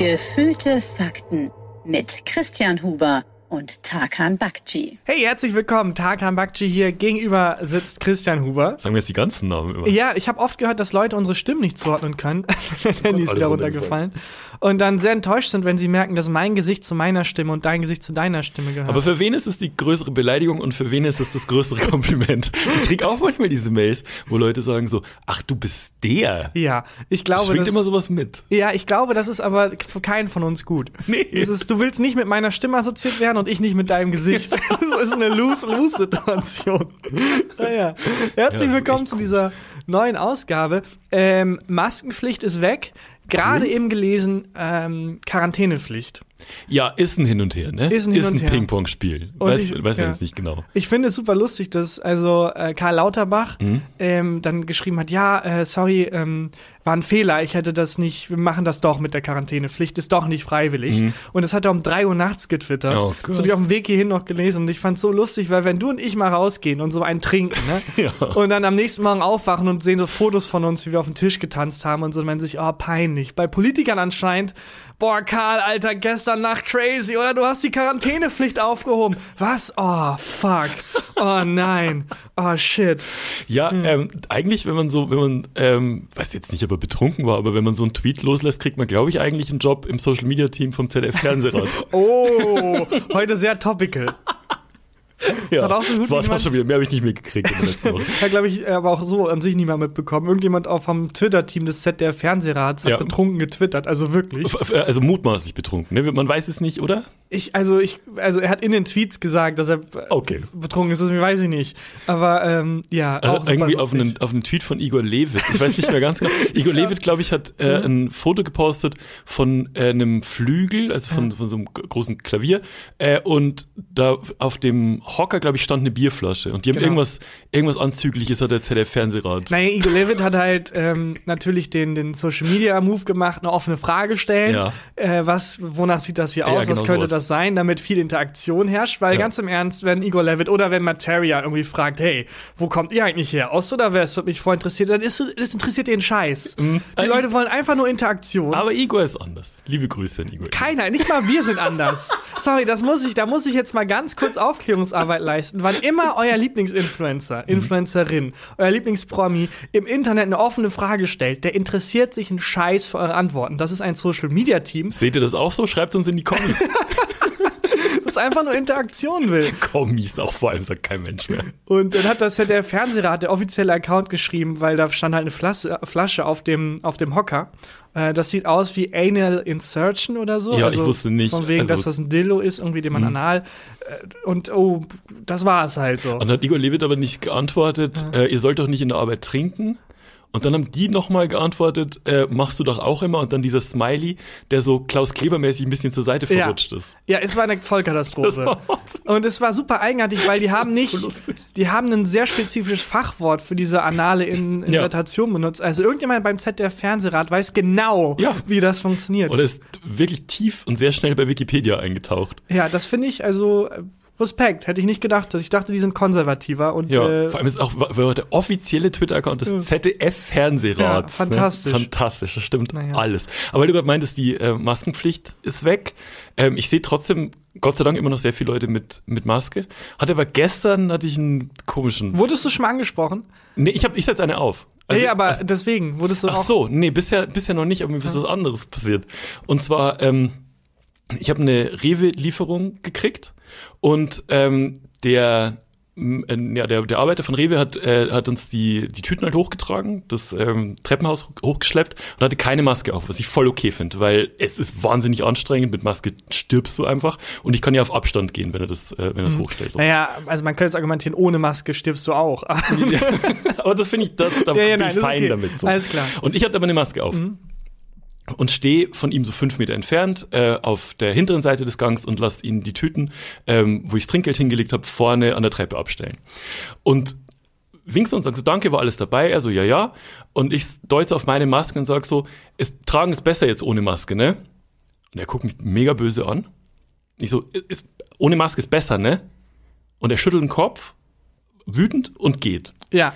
Gefühlte Fakten mit Christian Huber und Tarkan Bakci. Hey, herzlich willkommen. Tarkan Bakci hier. Gegenüber sitzt Christian Huber. Sagen wir jetzt die ganzen Namen immer. Ja, ich habe oft gehört, dass Leute unsere Stimmen nicht zuordnen können. Mein Handy ist wieder runtergefallen. Und dann sehr enttäuscht sind, wenn sie merken, dass mein Gesicht zu meiner Stimme und dein Gesicht zu deiner Stimme gehört. Aber für wen ist es die größere Beleidigung und für wen ist es das größere Kompliment? Ich krieg auch manchmal diese Mails, wo Leute sagen so, ach, du bist der. ja, ich glaube, Schwingt das, immer sowas mit. ja, ich glaube, das ist aber für keinen von uns gut. Nee. Ist, du willst nicht mit meiner Stimme assoziiert werden und ich nicht mit deinem Gesicht. Das ist eine Lose-Lose-Situation. Naja. Herzlich Ja, willkommen zu dieser neuen Ausgabe. Ähm, Maskenpflicht ist weg. Gerade eben gelesen, ähm, Quarantänepflicht. Ja, ist ein Hin und Her, ne? Ist ein und Her. Ping-Pong-Spiel. Weiß, ich- weiß man ja. jetzt nicht genau. Ich finde es super lustig, dass also äh, Karl Lauterbach Mhm. ähm, dann geschrieben hat, ja, äh, sorry, ähm, war ein Fehler, ich hätte das nicht, wir machen das doch mit der Quarantänepflicht, ist doch nicht freiwillig. Und das hat er um drei Uhr nachts getwittert. Mhm. Oh das habe ich auf dem Weg hierhin noch gelesen und ich fand es so lustig, weil wenn du und ich mal rausgehen und so einen trinken, ne? Ja. Und dann am nächsten Morgen aufwachen und sehen so Fotos von uns, wie wir auf dem Tisch getanzt haben und so, und man sich, oh, peinlich. Bei Politikern anscheinend, boah, Karl, Alter, gestern Nacht crazy, oder du hast die Quarantänepflicht aufgehoben. Was? Oh, fuck. Oh nein. Oh shit. Ja, Hm. ähm, eigentlich, wenn man so, wenn man, ähm, weiß jetzt nicht, ob er betrunken war, aber wenn man so einen Tweet loslässt, kriegt man, glaube ich, eigentlich einen Job im Social Media Team vom ZDF Fernsehrat. Oh, heute sehr topical. Ja, Hat auch so das auch jemand- schon wieder. Mehr habe ich nicht mitgekriegt in der letzten Woche. Hat, glaube ich, aber auch so an sich niemand mitbekommen. Irgendjemand auch vom Twitter-Team des ZDF Fernsehrats hat Ja. betrunken getwittert. Also wirklich. Also mutmaßlich betrunken, ne? Man weiß es nicht, oder? Ich, also ich, also er hat in den Tweets gesagt, dass er Okay. betrunken ist. Das weiß ich nicht. Aber ähm, ja, auch Also irgendwie auf einen, auf einen Tweet von Igor Levit. Ich weiß nicht mehr ganz genau. Igor Levit, glaube ich, hat äh, ein Foto gepostet von äh, einem Flügel, also von, von so einem großen Klavier. Äh, und da auf dem Hocker, glaube ich, stand eine Bierflasche. Und die haben Genau. irgendwas, irgendwas Anzügliches hat der ZDF-Fernsehrat. Naja, Igor Levit hat halt ähm, natürlich den, den Social Media Move gemacht, eine offene Frage stellen. Ja. Äh, was, wonach sieht das hier Ja, aus? was genau könnte sowas. das sein, damit viel Interaktion herrscht? Weil Ja. ganz im Ernst, wenn Igor Levit oder wenn Materia irgendwie fragt, hey, wo kommt ihr eigentlich her? Ost oder West? Wird mich voll interessiert, dann ist das interessiert den Scheiß. Die Äh, Leute wollen einfach nur Interaktion. Aber Igor ist anders. Liebe Grüße an Igor. keiner, nicht mal wir sind anders. Sorry, das muss ich, da muss ich jetzt mal ganz kurz Aufklärungsarbeit leisten. Wann immer euer Lieblingsinfluencer, Influencerin, euer Lieblingspromi im Internet eine offene Frage stellt, der interessiert sich einen Scheiß für eure Antworten. Das ist ein Social Media Team, Seht ihr das auch so? Schreibt uns in die Kommis. einfach nur Interaktion will. Kommis auch vor allem, sagt kein Mensch mehr. Und dann hat das ja der Fernsehrat, der offizielle Account geschrieben, weil da stand halt eine Flasche, Flasche auf dem, auf dem Hocker. Äh, das sieht aus wie Anal Insertion oder so. Ja, also ich wusste nicht. Von wegen, Also- dass das ein Dildo ist, irgendwie, den man anal. Äh, und oh, das war es halt so. Und dann hat Igor Levit aber nicht geantwortet, äh, ihr sollt doch nicht in der Arbeit trinken. Und dann haben die nochmal geantwortet, äh, machst du doch auch immer. Und dann dieser Smiley, der so Klaus Kleber-mäßig ein bisschen zur Seite Ja. verrutscht ist. Ja, es war eine Vollkatastrophe. Und es war super eigenartig, weil die haben nicht, die haben ein sehr spezifisches Fachwort für diese anale In Insertion benutzt. Also irgendjemand beim ZDF Fernsehrat weiß genau, Ja. wie das funktioniert. Oder ist wirklich tief und sehr schnell bei Wikipedia eingetaucht. Ja, das finde ich also äh, Respekt. Hätte ich nicht gedacht. Ich dachte, die sind konservativer und Ja, äh, vor allem ist auch war der offizielle Twitter-Account des ZDF-Fernsehrats. Ja, fantastisch. Ne? Fantastisch, das stimmt Naja. alles. Aber weil du gerade meintest, die äh, Maskenpflicht ist weg. Ähm, ich sehe trotzdem, Gott sei Dank, immer noch sehr viele Leute mit, mit Maske. Hatte aber gestern, hatte ich einen komischen... wurdest du schon mal angesprochen? Nee, ich, hab, ich setze eine auf. Also- nee, aber also- deswegen wurdest du Ach auch. so, nee, bisher, bisher noch nicht, aber mir ist was anderes passiert. Und zwar, ähm, ich habe eine Rewe-Lieferung gekriegt und ähm, der, ja, der, der Arbeiter von Rewe hat, äh, hat uns die, die Tüten halt hochgetragen, das ähm, Treppenhaus hoch- hochgeschleppt und hatte keine Maske auf, was ich voll okay finde, weil es ist wahnsinnig anstrengend, mit Maske stirbst du einfach und ich kann ja auf Abstand gehen, wenn er das, äh, wenn er das hochstellt. So. Naja, also man könnte jetzt argumentieren, ohne Maske stirbst du auch. aber das finde ich, da, da Ja, ja, bin nein, ich fein okay. damit. So. Alles klar. Und ich hatte aber eine Maske auf. Und stehe von ihm so fünf Meter entfernt äh, auf der hinteren Seite des Gangs und lasse ihn die Tüten, ähm, wo ich das Trinkgeld hingelegt habe, vorne an der Treppe abstellen. Und winkst und sagst so, danke, war alles dabei? Er so, ja, ja. Und ich deute auf meine Maske und sag so, es, tragen ist besser jetzt ohne Maske, ne? Und er guckt mich mega böse an. Ich so, ist, ohne Maske ist besser, ne? Und er schüttelt den Kopf, wütend und geht. ja.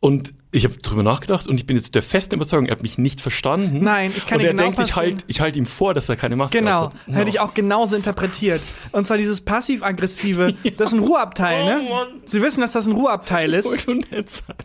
Und ich habe drüber nachgedacht und ich bin jetzt der festen Überzeugung, er hat mich nicht verstanden. Nein, ich kann Und er genau denkt, ich halte ich halt ihm vor, dass er keine Maske Genau, aufhat. hätte ich auch genauso interpretiert. Und zwar dieses passiv-aggressive, das ist ein Ruheabteil, ne? Oh Mann. Sie wissen, dass das ein Ruheabteil ist. Wollte nur nett sein.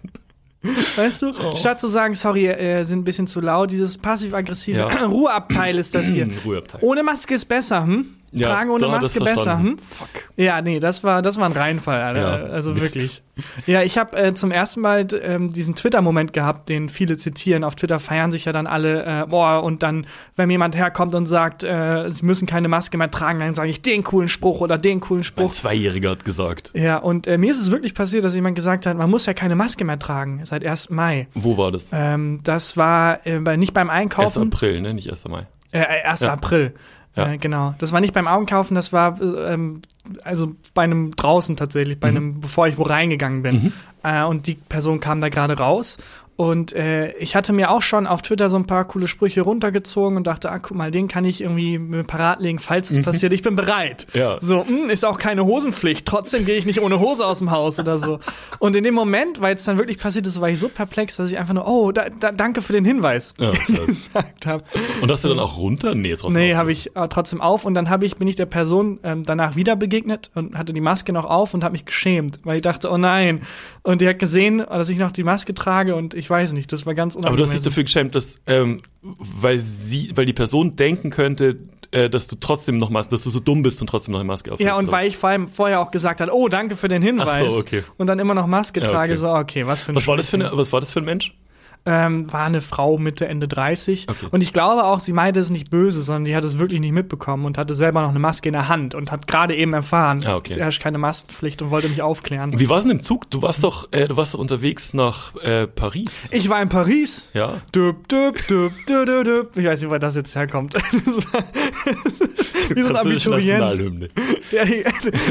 Weißt du? Oh. Statt zu sagen, sorry, äh, sind ein bisschen zu laut, dieses passiv-aggressive Ja. Ruheabteil ist das hier. Ruheabteil. Ohne Maske ist besser, hm? Ja, Tragen ohne Maske besser, hm? Fuck. Ja, nee, das war, das war ein Reinfall, Alter. Ja, also Mist. wirklich. Ja, ich habe äh, zum ersten Mal ähm, diesen Twitter-Moment gehabt, den viele zitieren. Auf Twitter feiern sich ja dann alle, äh, boah, und dann, wenn jemand herkommt und sagt, äh, sie müssen keine Maske mehr tragen, dann sage ich den coolen Spruch oder den coolen Ein Spruch. Zweijähriger hat gesagt. Ja, und äh, mir ist es wirklich passiert, dass jemand gesagt hat, man muss ja keine Maske mehr tragen, seit 1. Mai. Wo war das? Ähm, das war äh, nicht beim 1. Einkaufen. April, ne? Nicht 1. Mai. Äh, äh, 1. Ja. April. Ja. Äh, genau. Das war nicht beim Augenkaufen, das war äh, ähm, also bei einem draußen tatsächlich, Mhm. bei einem, bevor ich wo reingegangen bin. Äh, und die Person kam da gerade raus. Und äh, ich hatte mir auch schon auf Twitter so ein paar coole Sprüche runtergezogen und dachte, ah, guck mal, den kann ich irgendwie mir parat legen, falls es passiert. Ich bin bereit. Mhm. Ja. So, mh, ist auch keine Hosenpflicht. Trotzdem gehe ich nicht ohne Hose aus dem Haus oder so. Und in dem Moment, weil es dann wirklich passiert ist, war ich so perplex, dass ich einfach nur, oh, da, da, danke für den Hinweis Ja, gesagt habe. Und hast du dann auch runter? Nee, trotzdem. Nee, habe ich äh, trotzdem auf und dann habe ich bin ich der Person ähm, danach wieder begegnet und hatte die Maske noch auf und habe mich geschämt, weil ich dachte, oh nein. Und die hat gesehen, dass ich noch die Maske trage und ich weiß nicht, das war ganz Aber du hast dich dafür geschämt, dass, ähm, weil sie, weil die Person denken könnte, äh, dass du trotzdem noch Maske, dass du so dumm bist und trotzdem noch eine Maske aufsetzt. ja, und weil ich vor allem vorher auch gesagt habe, oh, danke für den Hinweis. Ach so, okay. Und dann immer noch Maske Ja, trage, okay. so, okay, was für ein was war das für eine, was war das für ein Mensch? Ähm, war eine Frau Mitte, Ende 30. Okay. Und ich glaube auch, sie meinte es nicht böse, sondern die hat es wirklich nicht mitbekommen und hatte selber noch eine Maske in der Hand und hat gerade eben erfahren, Ah, okay. es herrscht keine Maskenpflicht und wollte mich aufklären. Wie war es denn im Zug? Du warst doch, äh, du warst doch unterwegs nach äh, Paris. Ich war in Paris. Ja. Düb, düb, düb, düb, düb, düb. Ich weiß nicht, wo das jetzt herkommt. Das war Wie so ein Abiturient. Ja,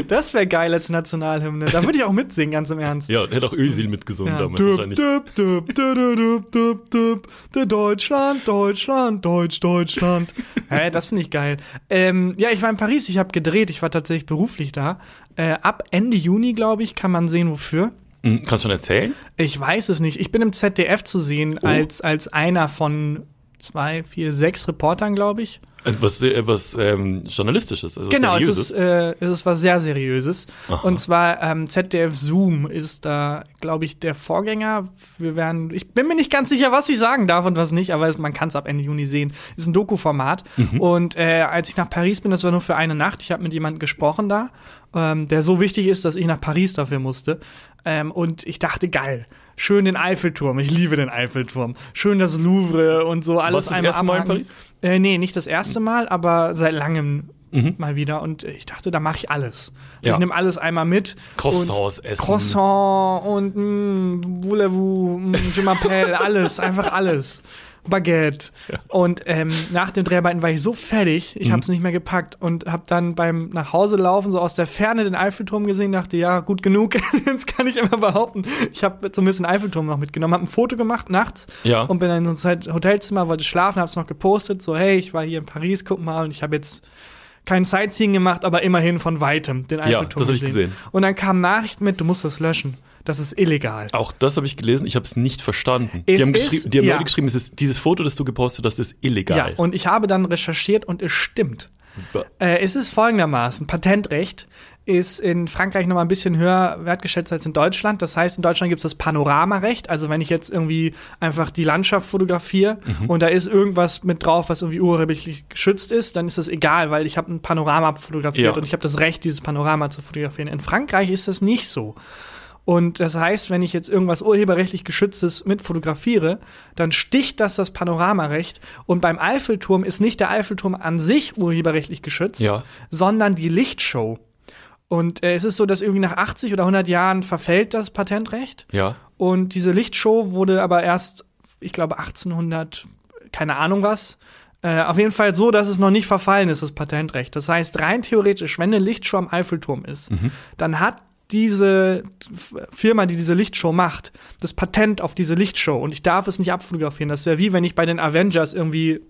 das wäre geil als Nationalhymne. Da würde ich auch mitsingen, ganz im Ernst. Ja, hätte auch Özil mitgesungen Ja, damals düb, wahrscheinlich. düb, düb, düb, düb, düb, düb, düb, Deutschland, Deutschland, Deutsch, Deutschland. Hä, das finde ich geil. Ähm, ja, ich war in Paris, ich habe gedreht, ich war tatsächlich beruflich da. Äh, ab Ende Juni, glaube ich, kann man sehen, wofür. Hm, Kannst du schon erzählen? Ich weiß es nicht. Ich bin im ZDF zu sehen Oh. als, als einer von zwei, vier, sechs Reportern, glaube ich. Äh, Was, äh, ähm, Journalistisches, also Genau, es ist, äh, es ist was sehr Seriöses. Aha. Und zwar ähm, ZDF Zoom ist da, glaube ich, der Vorgänger. Wir werden, ich bin mir nicht ganz sicher, was ich sagen darf und was nicht, aber es, man kann es ab Ende Juni sehen. Ist ein Doku-Format. Mhm. Und äh, als ich nach Paris bin, das war nur für eine Nacht. Ich habe mit jemandem gesprochen da, ähm, der so wichtig ist, dass ich nach Paris dafür musste. Ähm, und ich dachte, geil. Schön den Eiffelturm. Ich liebe den Eiffelturm. Schön das Louvre und so alles du das einmal erste Mal in. Paris? Äh, nee, nicht das erste Mal, aber seit langem Mhm. mal wieder. Und ich dachte, da mache ich alles. Also Ja. Ich nehme alles einmal mit. Croissants essen. Croissant und mh, Voulez-vous, mh, Je m'appelle, alles, einfach alles. Baguette. Ja. Und ähm, nach dem Dreharbeiten war ich so fertig, ich Mhm. habe es nicht mehr gepackt und habe dann beim nach Hause laufen so aus der Ferne den Eiffelturm gesehen, dachte, ja, gut genug, jetzt kann ich immer behaupten. Ich habe zumindest den Eiffelturm noch mitgenommen, habe ein Foto gemacht nachts Ja. und bin dann in so ein Hotelzimmer, wollte schlafen, habe es noch gepostet, so hey, ich war hier in Paris, guck mal und ich habe jetzt kein Sightseeing gemacht, aber immerhin von weitem den Eiffelturm das hab ich gesehen. gesehen. Und dann kam Nachricht mit, du musst das löschen. Das ist illegal. Auch das habe ich gelesen, ich habe es nicht verstanden. Es die haben, ist- geschrieben, die haben ja. Leute geschrieben, es ist, dieses Foto, das du gepostet hast, ist illegal. Ja, und ich habe dann recherchiert und es stimmt. Äh, es ist folgendermaßen: Patentrecht ist in Frankreich noch mal ein bisschen höher wertgeschätzt als in Deutschland. Das heißt, in Deutschland gibt es das Panoramarecht. Also wenn ich jetzt irgendwie einfach die Landschaft fotografiere und da ist irgendwas mit drauf, was irgendwie urheberrechtlich geschützt ist, dann ist das egal, weil ich habe ein Panorama fotografiert Ja. und ich habe das Recht, dieses Panorama zu fotografieren. In Frankreich ist das nicht so. Und das heißt, wenn ich jetzt irgendwas urheberrechtlich geschütztes mit fotografiere, dann sticht das das Panoramarecht. Und beim Eiffelturm ist nicht der Eiffelturm an sich urheberrechtlich geschützt, Ja. sondern die Lichtshow. Und äh, es ist so, dass irgendwie nach 80 oder 100 Jahren verfällt das Patentrecht. Ja. Und diese Lichtshow wurde aber erst, ich glaube, 1800, keine Ahnung was. Äh, auf jeden Fall so, dass es noch nicht verfallen ist, das Patentrecht. Das heißt, rein theoretisch, wenn eine Lichtshow am Eiffelturm ist, dann hat diese Firma, die diese Lichtshow macht, das Patent auf diese Lichtshow und ich darf es nicht abfotografieren. Das wäre wie wenn ich bei den Avengers irgendwie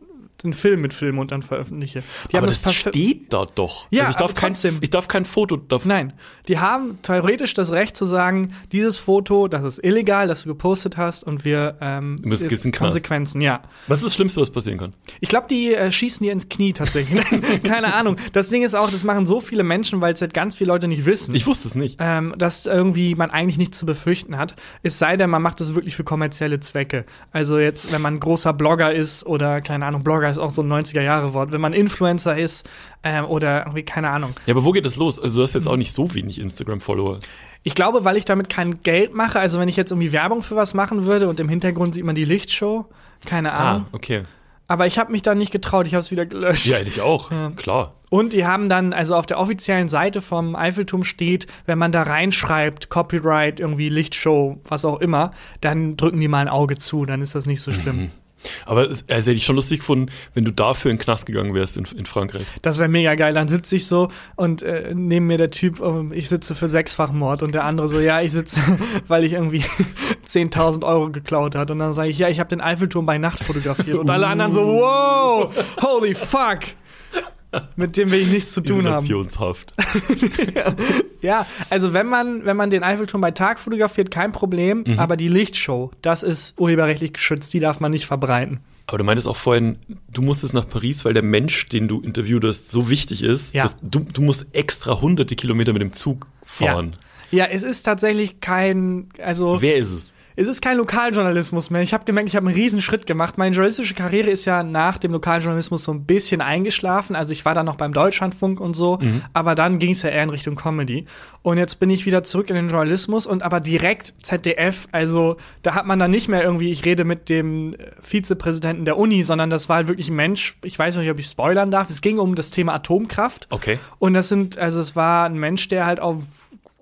den Film mit Film und dann veröffentliche. Die Aber das, perfe- steht da doch. Ja, also ich darf, kein, ich darf kein Foto davon. Nein, die haben theoretisch das Recht zu sagen, dieses Foto, das ist illegal, das du gepostet hast und wir ähm, Du ist Knast. Konsequenzen, ja. Was ist das Schlimmste, was passieren kann? Ich glaube, die äh, schießen dir ins Knie tatsächlich. Keine Ahnung. Das Ding ist auch, das machen so viele Menschen, weil es halt ganz viele Leute nicht wissen. Ich wusste es nicht. ähm, dass irgendwie man eigentlich nichts zu befürchten hat. Es sei denn, man macht das wirklich für kommerzielle Zwecke. Also jetzt, wenn man ein großer Blogger ist oder, keine Ahnung, Blogger ist auch so ein 90er-Jahre-Wort, wenn man Influencer ist ähm, oder irgendwie, keine Ahnung. Ja, aber wo geht das los? Also du hast jetzt auch nicht so wenig Instagram-Follower. Ich glaube, weil ich damit kein Geld mache, also wenn ich jetzt irgendwie Werbung für was machen würde und im Hintergrund sieht man die Lichtshow, keine Ahnung. Ah, okay. Aber ich habe mich da nicht getraut, ich habe es wieder gelöscht. Ja, ich auch. Klar. Und die haben dann, also auf der offiziellen Seite vom Eiffelturm steht, wenn man da reinschreibt, Copyright, irgendwie Lichtshow, was auch immer, dann drücken die mal ein Auge zu, dann ist das nicht so schlimm. Aber es also hätte ich schon lustig gefunden, wenn du dafür in den Knast gegangen wärst in, in Frankreich. Das wäre mega geil. Dann sitze ich so und äh, neben mir der Typ, ähm, ich sitze für Sechsfachmord und der andere so, ja, ich sitze, weil ich irgendwie 10.000 Euro geklaut hat. Und dann sage ich, ja, ich habe den Eiffelturm bei Nacht fotografiert. Und alle anderen so, wow, holy fuck. Mit dem will ich nichts zu tun haben. Ja, also wenn man, wenn man den Eiffelturm bei Tag fotografiert, kein Problem, Mhm. aber die Lichtshow, das ist urheberrechtlich geschützt, die darf man nicht verbreiten. Aber du meintest auch vorhin, du musstest nach Paris, weil der Mensch, den du interviewt hast, so wichtig ist, Ja. dass du, du musst extra hunderte Kilometer mit dem Zug fahren. Ja, es ist tatsächlich kein, also Wer ist es? Es ist kein Lokaljournalismus mehr. Ich habe gemerkt, ich habe einen riesen Schritt gemacht. Meine journalistische Karriere ist ja nach dem Lokaljournalismus so ein bisschen eingeschlafen. Also ich war dann noch beim Deutschlandfunk und so, aber dann ging es ja eher in Richtung Comedy. Und jetzt bin ich wieder zurück in den Journalismus und aber direkt ZDF. Also da hat man dann nicht mehr irgendwie, ich rede mit dem äh, Vizepräsidenten der Uni, sondern das war halt wirklich ein Mensch. Ich weiß nicht, ob ich spoilern darf. Es ging um das Thema Atomkraft. Okay. Und das sind, also es war ein Mensch, der halt auf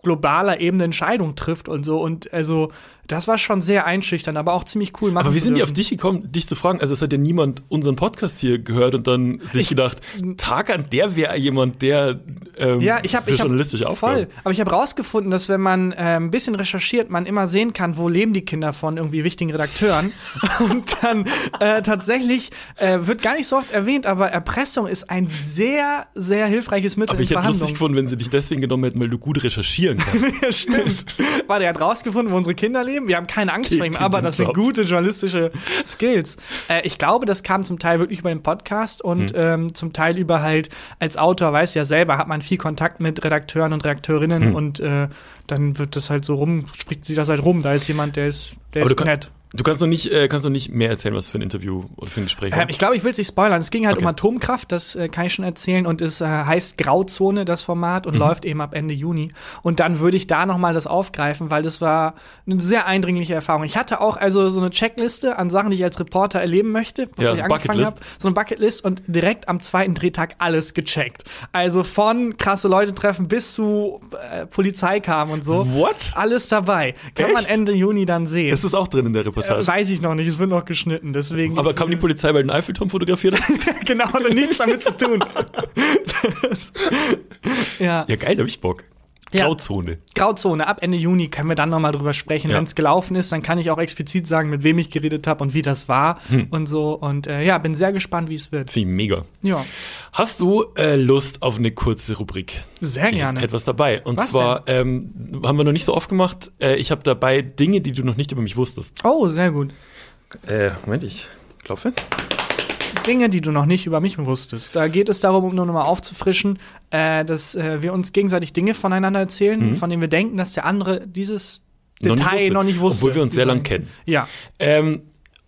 globaler Ebene Entscheidungen trifft und so. Und also, das war schon sehr einschüchternd, aber auch ziemlich cool. machen Aber wie sind die auf dich gekommen, dich zu fragen? Also es hat ja niemand unseren Podcast hier gehört und dann sich gedacht, Tarkan, der wäre jemand, der ähm, Ja, ich habe für ich hab, journalistische Aufgaben. voll. Aber ich habe rausgefunden, dass wenn man äh, ein bisschen recherchiert, man immer sehen kann, wo leben die Kinder von irgendwie wichtigen Redakteuren. und dann äh, tatsächlich äh, wird gar nicht so oft erwähnt, aber Erpressung ist ein sehr, sehr hilfreiches Mittel Aber in ich hätte lustig gefunden, wenn sie dich deswegen genommen hätten, weil du gut recherchieren kannst. Ja, stimmt. Warte, er hat rausgefunden, wo unsere Kinder leben. Wir haben keine Angst vor ihm, aber das sind gute journalistische Skills. Äh, ich glaube, das kam zum Teil wirklich über den Podcast und ähm, zum Teil über halt als Autor, weiß ja selber, hat man viel Kontakt mit Redakteuren und Redakteurinnen und äh, dann wird das halt so rum, spricht sie das halt rum. Da ist jemand, der ist, der Aber ist nett. Du kannst noch nicht, äh, kannst noch nicht mehr erzählen, was für ein Interview oder für ein Gespräch war. Ähm, ich glaube, ich will es nicht spoilern. Es ging halt Okay. um Atomkraft, das äh, kann ich schon erzählen. Und es äh, heißt Grauzone, das Format, Mhm. und läuft eben ab Ende Juni. Und dann würde ich da nochmal das aufgreifen, weil das war eine sehr eindringliche Erfahrung. Ich hatte auch also so eine Checkliste an Sachen, die ich als Reporter erleben möchte, bevor Ja, ich so angefangen habe. So eine Bucketlist und direkt am zweiten Drehtag alles gecheckt. Also von krasse Leute treffen bis zu äh, Polizei kam und so. What? Alles dabei. Kann man Echt? Ende Juni dann sehen. Ist das auch drin in der Äh, Reportage? Weiß ich noch nicht, es wird noch geschnitten, deswegen. Aber kam die Polizei, weil den Eiffelturm fotografiert hat? genau, hatte nichts damit zu tun. Das, ja. ja, geil, da hab ich Bock. Ja. Grauzone. Grauzone, ab Ende Juni können wir dann nochmal drüber sprechen. Ja. Wenn es gelaufen ist, dann kann ich auch explizit sagen, mit wem ich geredet habe und wie das war Hm. und so. Und äh, ja, bin sehr gespannt, wie es wird. Finde ich mega. Ja, Hast du äh, Lust auf eine kurze Rubrik? sehr Ich gerne. hab etwas dabei. Und Was zwar ähm, haben wir noch nicht so oft gemacht. Äh, ich habe dabei Dinge, die du noch nicht über mich wusstest. Oh, sehr gut. Äh, Moment, ich klopfe. Dinge, die du noch nicht über mich wusstest. Da geht es darum, um nur nochmal aufzufrischen, äh, dass äh, wir uns gegenseitig Dinge voneinander erzählen, von denen wir denken, dass der andere dieses Mhm. Noch nicht Detail wusste. noch nicht wusste. Obwohl wir uns sehr lang kennen. Ja. Ähm,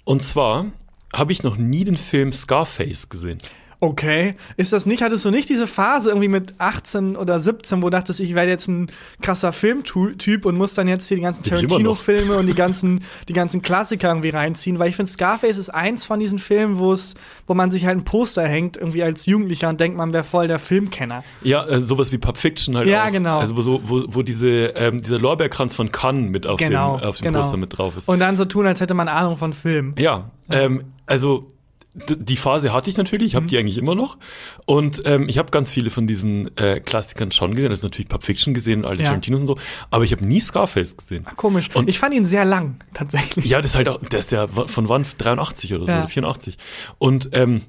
und zwar habe ich noch nie den Film Scarface gesehen. Okay. Ist das nicht, hattest du nicht diese Phase irgendwie mit 18 oder 17, wo du dachtest, ich werde jetzt ein krasser Filmtyp und muss dann jetzt hier die ganzen. Tarantino-Filme und die ganzen, die ganzen Klassiker irgendwie reinziehen? Weil ich finde, Scarface ist eins von diesen Filmen, wo es, wo man sich halt ein Poster hängt, irgendwie als Jugendlicher und denkt, man wäre voll der Filmkenner. Ja, äh, sowas wie Pulp Fiction halt Ja, auch. genau. Also wo, so, wo, wo diese, ähm, dieser Lorbeerkranz von Cannes mit auf Genau. dem, auf dem genau. Poster mit drauf ist. Und dann so tun, als hätte man Ahnung von Film. Ja, ähm, also die Phase hatte ich natürlich, ich habe die eigentlich immer noch. Und ähm, ich habe ganz viele von diesen äh, Klassikern schon gesehen. Also natürlich Pulp Fiction gesehen, alte Ja. Tarantinos und so. Aber ich habe nie Scarface gesehen. Komisch. Und- ich fand ihn sehr lang, tatsächlich. Ja, das ist halt auch, der ist ja von wann? 83 oder so, Ja. oder 84. Und ähm,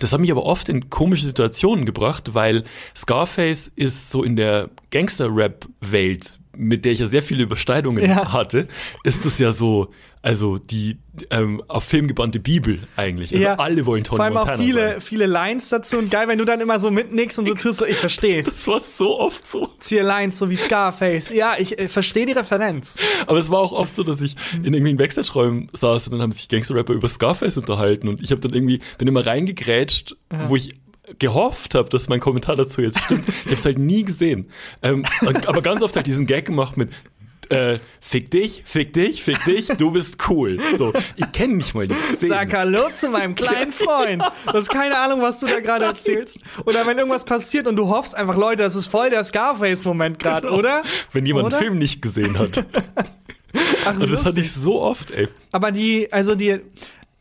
Das hat mich aber oft in komische Situationen gebracht, weil Scarface ist so in der Gangster-Rap-Welt, mit der ich ja sehr viele Überschneidungen Ja. hatte, ist das ja so, also die ähm, auf Film gebannte Bibel eigentlich. Also alle wollen Tony Vor allem Montana auch viele, sein. viele Lines dazu und geil, wenn du dann immer so mitnickst und so tust, so, ich versteh's. Das war so oft so. Ziehe Lines, so wie Scarface. Ja, ich äh, verstehe die Referenz. Aber es war auch oft so, dass ich in irgendwelchen Backstage-Räumen saß und dann haben sich Gangster-Rapper über Scarface unterhalten und ich habe dann irgendwie, bin immer reingegrätscht, wo ich gehofft habe, dass mein Kommentar dazu jetzt stimmt. Ich habe es halt nie gesehen. Ähm, aber ganz oft halt diesen Gag gemacht mit äh, fick dich, fick dich, fick dich, du bist cool. So, ich kenne nicht mal die Szene. Sag Hallo zu meinem kleinen Freund. Du hast keine Ahnung, was du da gerade erzählst. Oder wenn irgendwas passiert und du hoffst einfach, Leute, das ist voll der Scarface-Moment gerade, Genau. oder? Wenn jemand Oder? einen Film nicht gesehen hat. Ach, Und das hatte ich so oft, ey. Aber die, also die,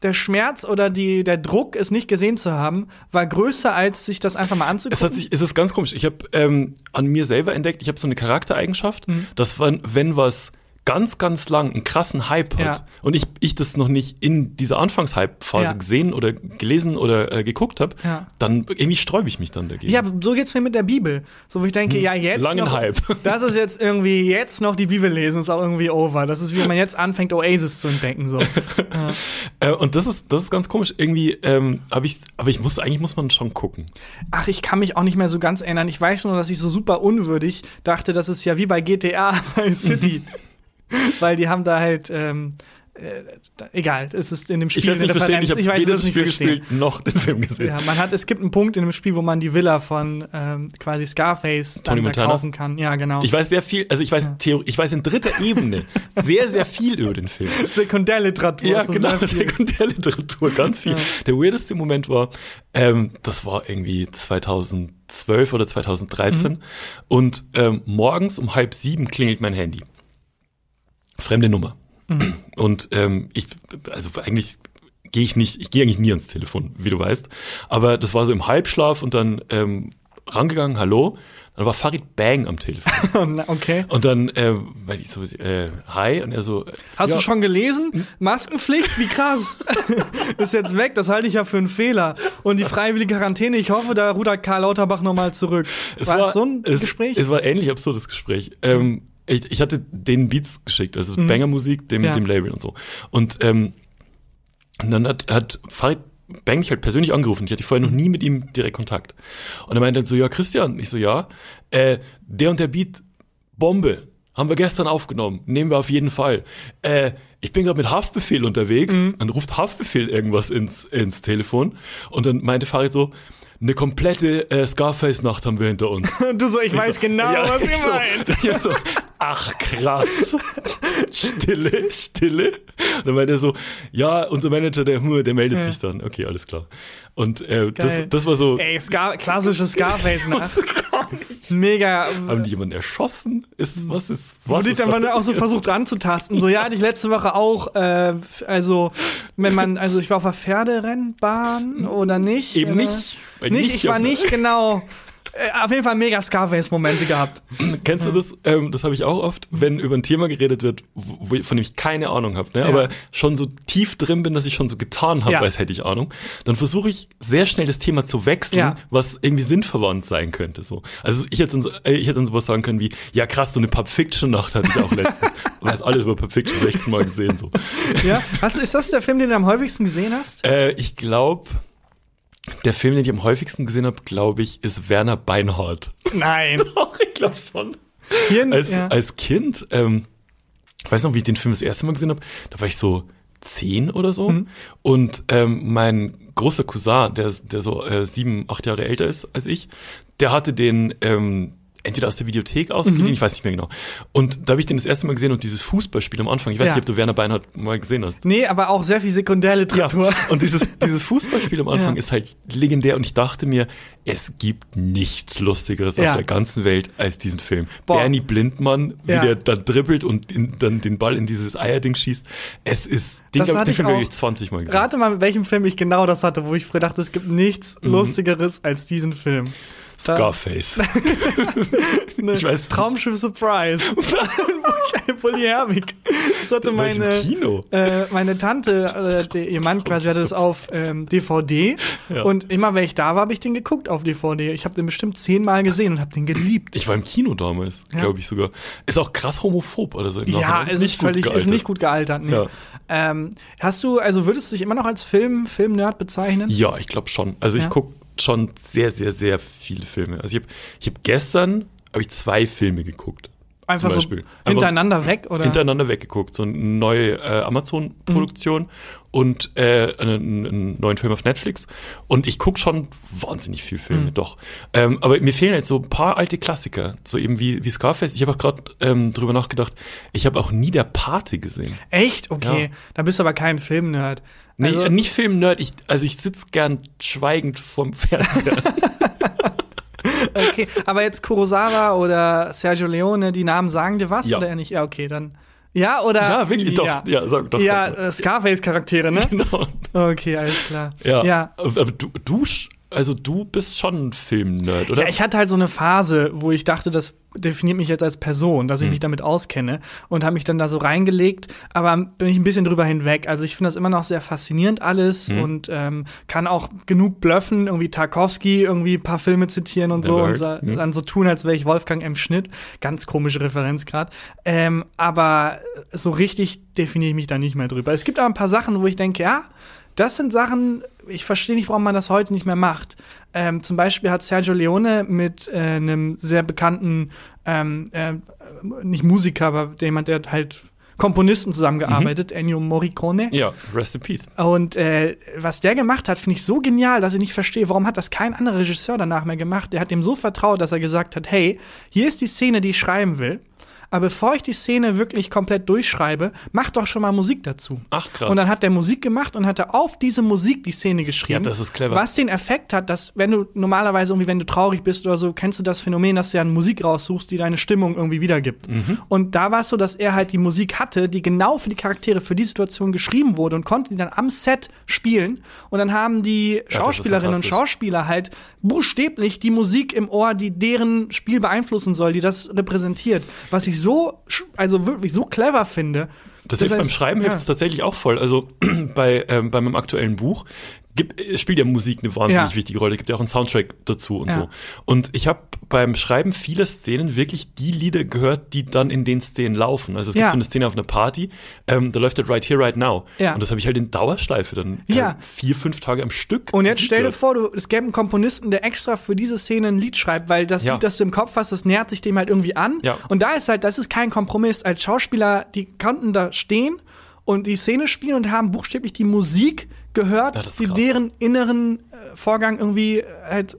der Schmerz oder die, der Druck, es nicht gesehen zu haben, war größer, als sich das einfach mal Es anzugucken. hat sich, es ist ganz komisch. Ich habe ähm, an mir selber entdeckt, ich habe so eine Charaktereigenschaft, Mhm. dass wenn, wenn was ganz, ganz lang einen krassen Hype hat Ja. und ich, ich das noch nicht in dieser Anfangshype-Phase Ja. gesehen oder gelesen oder äh, geguckt habe, Ja. dann irgendwie sträube ich mich dann dagegen. Ja, so geht's mir mit der Bibel. So, wo ich denke, ja, jetzt. Langen noch, Hype. Das ist jetzt irgendwie, jetzt noch die Bibel lesen, ist auch irgendwie over. Das ist wie wenn man jetzt anfängt, Oasis zu entdecken, so. Äh, und das ist, das ist ganz komisch. Irgendwie ähm, habe ich, aber ich muss, eigentlich muss man schon gucken. Ach, ich kann mich auch nicht mehr so ganz erinnern. Ich weiß nur, dass ich so super unwürdig dachte, das ist ja wie bei GTA bei City. Weil die haben da halt, ähm, äh, da, egal, es ist in dem Ich Spiel werde eine Referenz. ich ich weiß, das nicht Spiel verstehen. gespielt noch den Film gesehen. Ja, man hat, es gibt einen Punkt in dem Spiel, wo man die Villa von ähm, quasi Scarface Tony dann da kaufen kann. Ja, genau. Ich weiß sehr viel, also ich weiß Theorie, ich weiß in dritter Ebene sehr, sehr viel über den Film. Sekundärliteratur. Ja, genau. Sekundärliteratur, ganz viel. Ja. Der weirdeste Moment war, ähm, das war irgendwie 2012 oder 2013 Mhm. und ähm, morgens um halb sieben klingelt mein Handy. Fremde Nummer. Mhm. Und ähm, ich, also eigentlich gehe ich nicht, ich gehe eigentlich nie ans Telefon, wie du weißt. Aber das war so im Halbschlaf und dann ähm, rangegangen, hallo. Dann war Farid Bang am Telefon. Na, okay. Und dann, äh, weil ich so, äh, hi, und er so, Hast ja, du schon gelesen? Maskenpflicht? Wie krass. ist jetzt weg, das halte ich ja für einen Fehler. Und die freiwillige Quarantäne, ich hoffe, da rudert Karl Lauterbach nochmal zurück. Es war, war es so ein es, Gespräch? Es war ähnlich absurdes Gespräch. Ähm, ich, ich hatte den Beats geschickt, also Mhm. Banger-Musik, dem, Ja. dem Label und so. Und, ähm, und dann hat, hat Farid Bang mich halt persönlich angerufen. Ich hatte vorher noch nie mit ihm direkt Kontakt. Und er meinte dann so, ja, Christian. Ich so, ja, äh, der und der Beat, Bombe. Haben wir gestern aufgenommen. Nehmen wir auf jeden Fall. Äh, ich bin gerade mit Haftbefehl unterwegs. Mhm. Dann ruft Haftbefehl irgendwas ins, ins Telefon. Und dann meinte Farid so, eine komplette äh, Scarface-Nacht haben wir hinter uns. Und du so, ich weiß genau, Ja, was ich ihr so, meint. Ich so, ach krass. Stille, Stille. Und dann meinte er so, ja, unser Manager, der Hu, der meldet Ja. sich dann. Okay, alles klar. Und äh, das, das war so, Ey, Scar klassische Scarface-Nacht. Mega. haben die jemanden erschossen? Ist, was ist, was ist dann mal auch so versucht ranzutasten. So, ja, hatte ich letzte Woche auch, äh, also, wenn man, also ich war auf der Pferderennbahn oder nicht? Eben oder? nicht. Weil Nicht, ich war nicht genau. Äh, auf jeden Fall mega Scarface-Momente gehabt. Kennst du das? Ähm, das habe ich auch oft, wenn über ein Thema geredet wird, wo, von dem ich keine Ahnung habe, ne? Ja. aber schon so tief drin bin, dass ich schon so getan habe, Ja. als hätte ich Ahnung, dann versuche ich sehr schnell das Thema zu wechseln, Ja. was irgendwie sinnverwandt sein könnte. So. Also ich hätte, dann äh, ich hätte dann sowas sagen können wie, ja krass, so eine Pulp Fiction Nacht hatte ich auch letztens. Hast alles über Pulp Fiction 16 Mal gesehen. So. Ja? Hast, ist das der Film, den du am häufigsten gesehen hast? Äh, ich glaube, der Film, den ich am häufigsten gesehen habe, glaube ich, ist Werner Beinhardt. Nein. Doch, ich glaube schon. Hier, als, ja. als Kind, ähm, ich weiß noch, wie ich den Film das erste Mal gesehen habe, da war ich so zehn oder so. Mhm. Und ähm, mein großer Cousin, der, der so äh, sieben, acht Jahre älter ist als ich, der hatte den ähm, entweder aus der Videothek ausgeliehen, Mhm. ich weiß nicht mehr genau. Und da habe ich den das erste Mal gesehen und dieses Fußballspiel am Anfang, ich weiß Ja. nicht, ob du Werner Beinhardt mal gesehen hast. Nee, aber auch sehr viel Sekundärliteratur. Und dieses, dieses Fußballspiel am Anfang Ja. ist halt legendär und ich dachte mir, es gibt nichts Lustigeres Ja. auf der ganzen Welt als diesen Film. Boah. Bernie Blindmann, wie Ja. der dann dribbelt und in, dann den Ball in dieses Eierding schießt. Es ist, den, Das glaub, hatte den ich Film habe ich 20 Mal gesehen. Rate mal, mit welchem Film ich genau das hatte, wo ich früher dachte, es gibt nichts Mhm. Lustigeres als diesen Film. Scarface. Ne, Ich weiß nicht. Traumschiff Surprise. Bully Herbig. Das hatte meine, Kino? äh, meine Tante, äh, ihr Mann quasi hatte das auf ähm, DVD. Ja. Und immer, wenn ich da war, habe ich den geguckt auf DVD. Ich habe den bestimmt zehnmal gesehen und habe den geliebt. Ich war im Kino damals, Ja. glaube ich sogar. Ist auch krass homophob oder so. ja, ist völlig, ist nicht gut gealtert. Nee. Ja. Ähm, hast du, also würdest du dich immer noch als Film, Film-Nerd bezeichnen? Ja, ich glaube schon. Also ich gucke schon sehr, sehr, sehr viele Filme. Also ich habe ich hab gestern hab ich zwei Filme geguckt. Einfach zum so Beispiel. Einfach hintereinander weg? Oder? Hintereinander weggeguckt. So eine neue äh, Amazon-Produktion Mhm. und äh, einen, einen neuen Film auf Netflix. Und ich gucke schon wahnsinnig viel Filme, Mhm. doch. Ähm, aber mir fehlen jetzt so ein paar alte Klassiker. So eben wie, wie Scarface. Ich habe auch gerade ähm, drüber nachgedacht, ich habe auch nie der Pate gesehen. Echt? Okay. Ja. Dann bist du aber kein Film-Nerd. Nee, Also- nicht Film-Nerd. Ich, also ich sitz gern schweigend vorm Fernseher. Okay, aber jetzt Kurosawa oder Sergio Leone, die Namen sagen dir was Ja. oder nicht? Ja, okay, dann. Ja, oder? Ja, wirklich, doch. Ja, Ja, sag- doch, Ja, äh, Scarface-Charaktere, ne? genau. Okay, alles klar. Ja. Ja. Aber du, du, also du bist schon ein Film-Nerd, oder? Ja, ich hatte halt so eine Phase, wo ich dachte, das definiert mich jetzt als Person, dass ich Hm. mich damit auskenne und habe mich dann da so reingelegt, aber bin ich ein bisschen drüber hinweg. Also ich finde das immer noch sehr faszinierend alles Hm. und ähm, kann auch genug bluffen, irgendwie Tarkovsky irgendwie ein paar Filme zitieren und so Never und heard. sa- Hm. dann so tun, als wäre ich Wolfgang M. Schnitt. Ganz komische Referenz gerade. Ähm, aber so richtig definiere ich mich da nicht mehr drüber. Es gibt aber ein paar Sachen, wo ich denke, ja, das sind Sachen, ich verstehe nicht, warum man das heute nicht mehr macht. Ähm, zum Beispiel hat Sergio Leone mit äh, einem sehr bekannten, ähm, äh, nicht Musiker, aber jemand, der halt Komponisten zusammengearbeitet, Ennio Morricone. ja, rest in peace. Und äh, was der gemacht hat, finde ich so genial, dass ich nicht verstehe, warum hat das kein anderer Regisseur danach mehr gemacht. Der hat dem so vertraut, dass er gesagt hat, hey, hier ist die Szene, die ich schreiben will. Aber bevor ich die Szene wirklich komplett durchschreibe, mach doch schon mal Musik dazu. Ach, krass. Und dann hat der Musik gemacht und hatte auf diese Musik die Szene geschrieben. Ja, das ist clever. Was den Effekt hat, dass wenn du normalerweise irgendwie, wenn du traurig bist oder so, kennst du das Phänomen, dass du ja eine Musik raussuchst, die deine Stimmung irgendwie wiedergibt. Mhm. Und da war es so, dass er halt die Musik hatte, die genau für die Charaktere, für die Situation geschrieben wurde und konnte die dann am Set spielen. Und dann haben die Schauspielerinnen und fantastisch. Schauspieler halt buchstäblich die Musik im Ohr, die deren Spiel beeinflussen soll, die das repräsentiert. Was ich so, sch- also wirklich so clever finde. Das hilft beim heißt, Schreiben ja. hilft es tatsächlich auch voll. Also bei, ähm, bei meinem aktuellen Buch gibt, spielt ja Musik eine wahnsinnig Ja. wichtige Rolle. Gibt ja auch einen Soundtrack dazu und Ja. so. Und ich habe beim Schreiben vieler Szenen wirklich die Lieder gehört, die dann in den Szenen laufen. Also es gibt Ja. so eine Szene auf einer Party, ähm, da läuft halt Right Here, Right Now. Und das habe ich halt in Dauerschleife dann äh, vier, fünf Tage am Stück. Und jetzt stell dir vor, du, es gäbe einen Komponisten, der extra für diese Szene ein Lied schreibt, weil das. Lied, das du im Kopf hast, das nähert sich dem halt irgendwie an. Und da ist halt, das ist kein Kompromiss. Als Schauspieler, die konnten da stehen und die Szene spielen und haben buchstäblich die Musik gehört, das die krass. deren inneren äh, Vorgang irgendwie äh, halt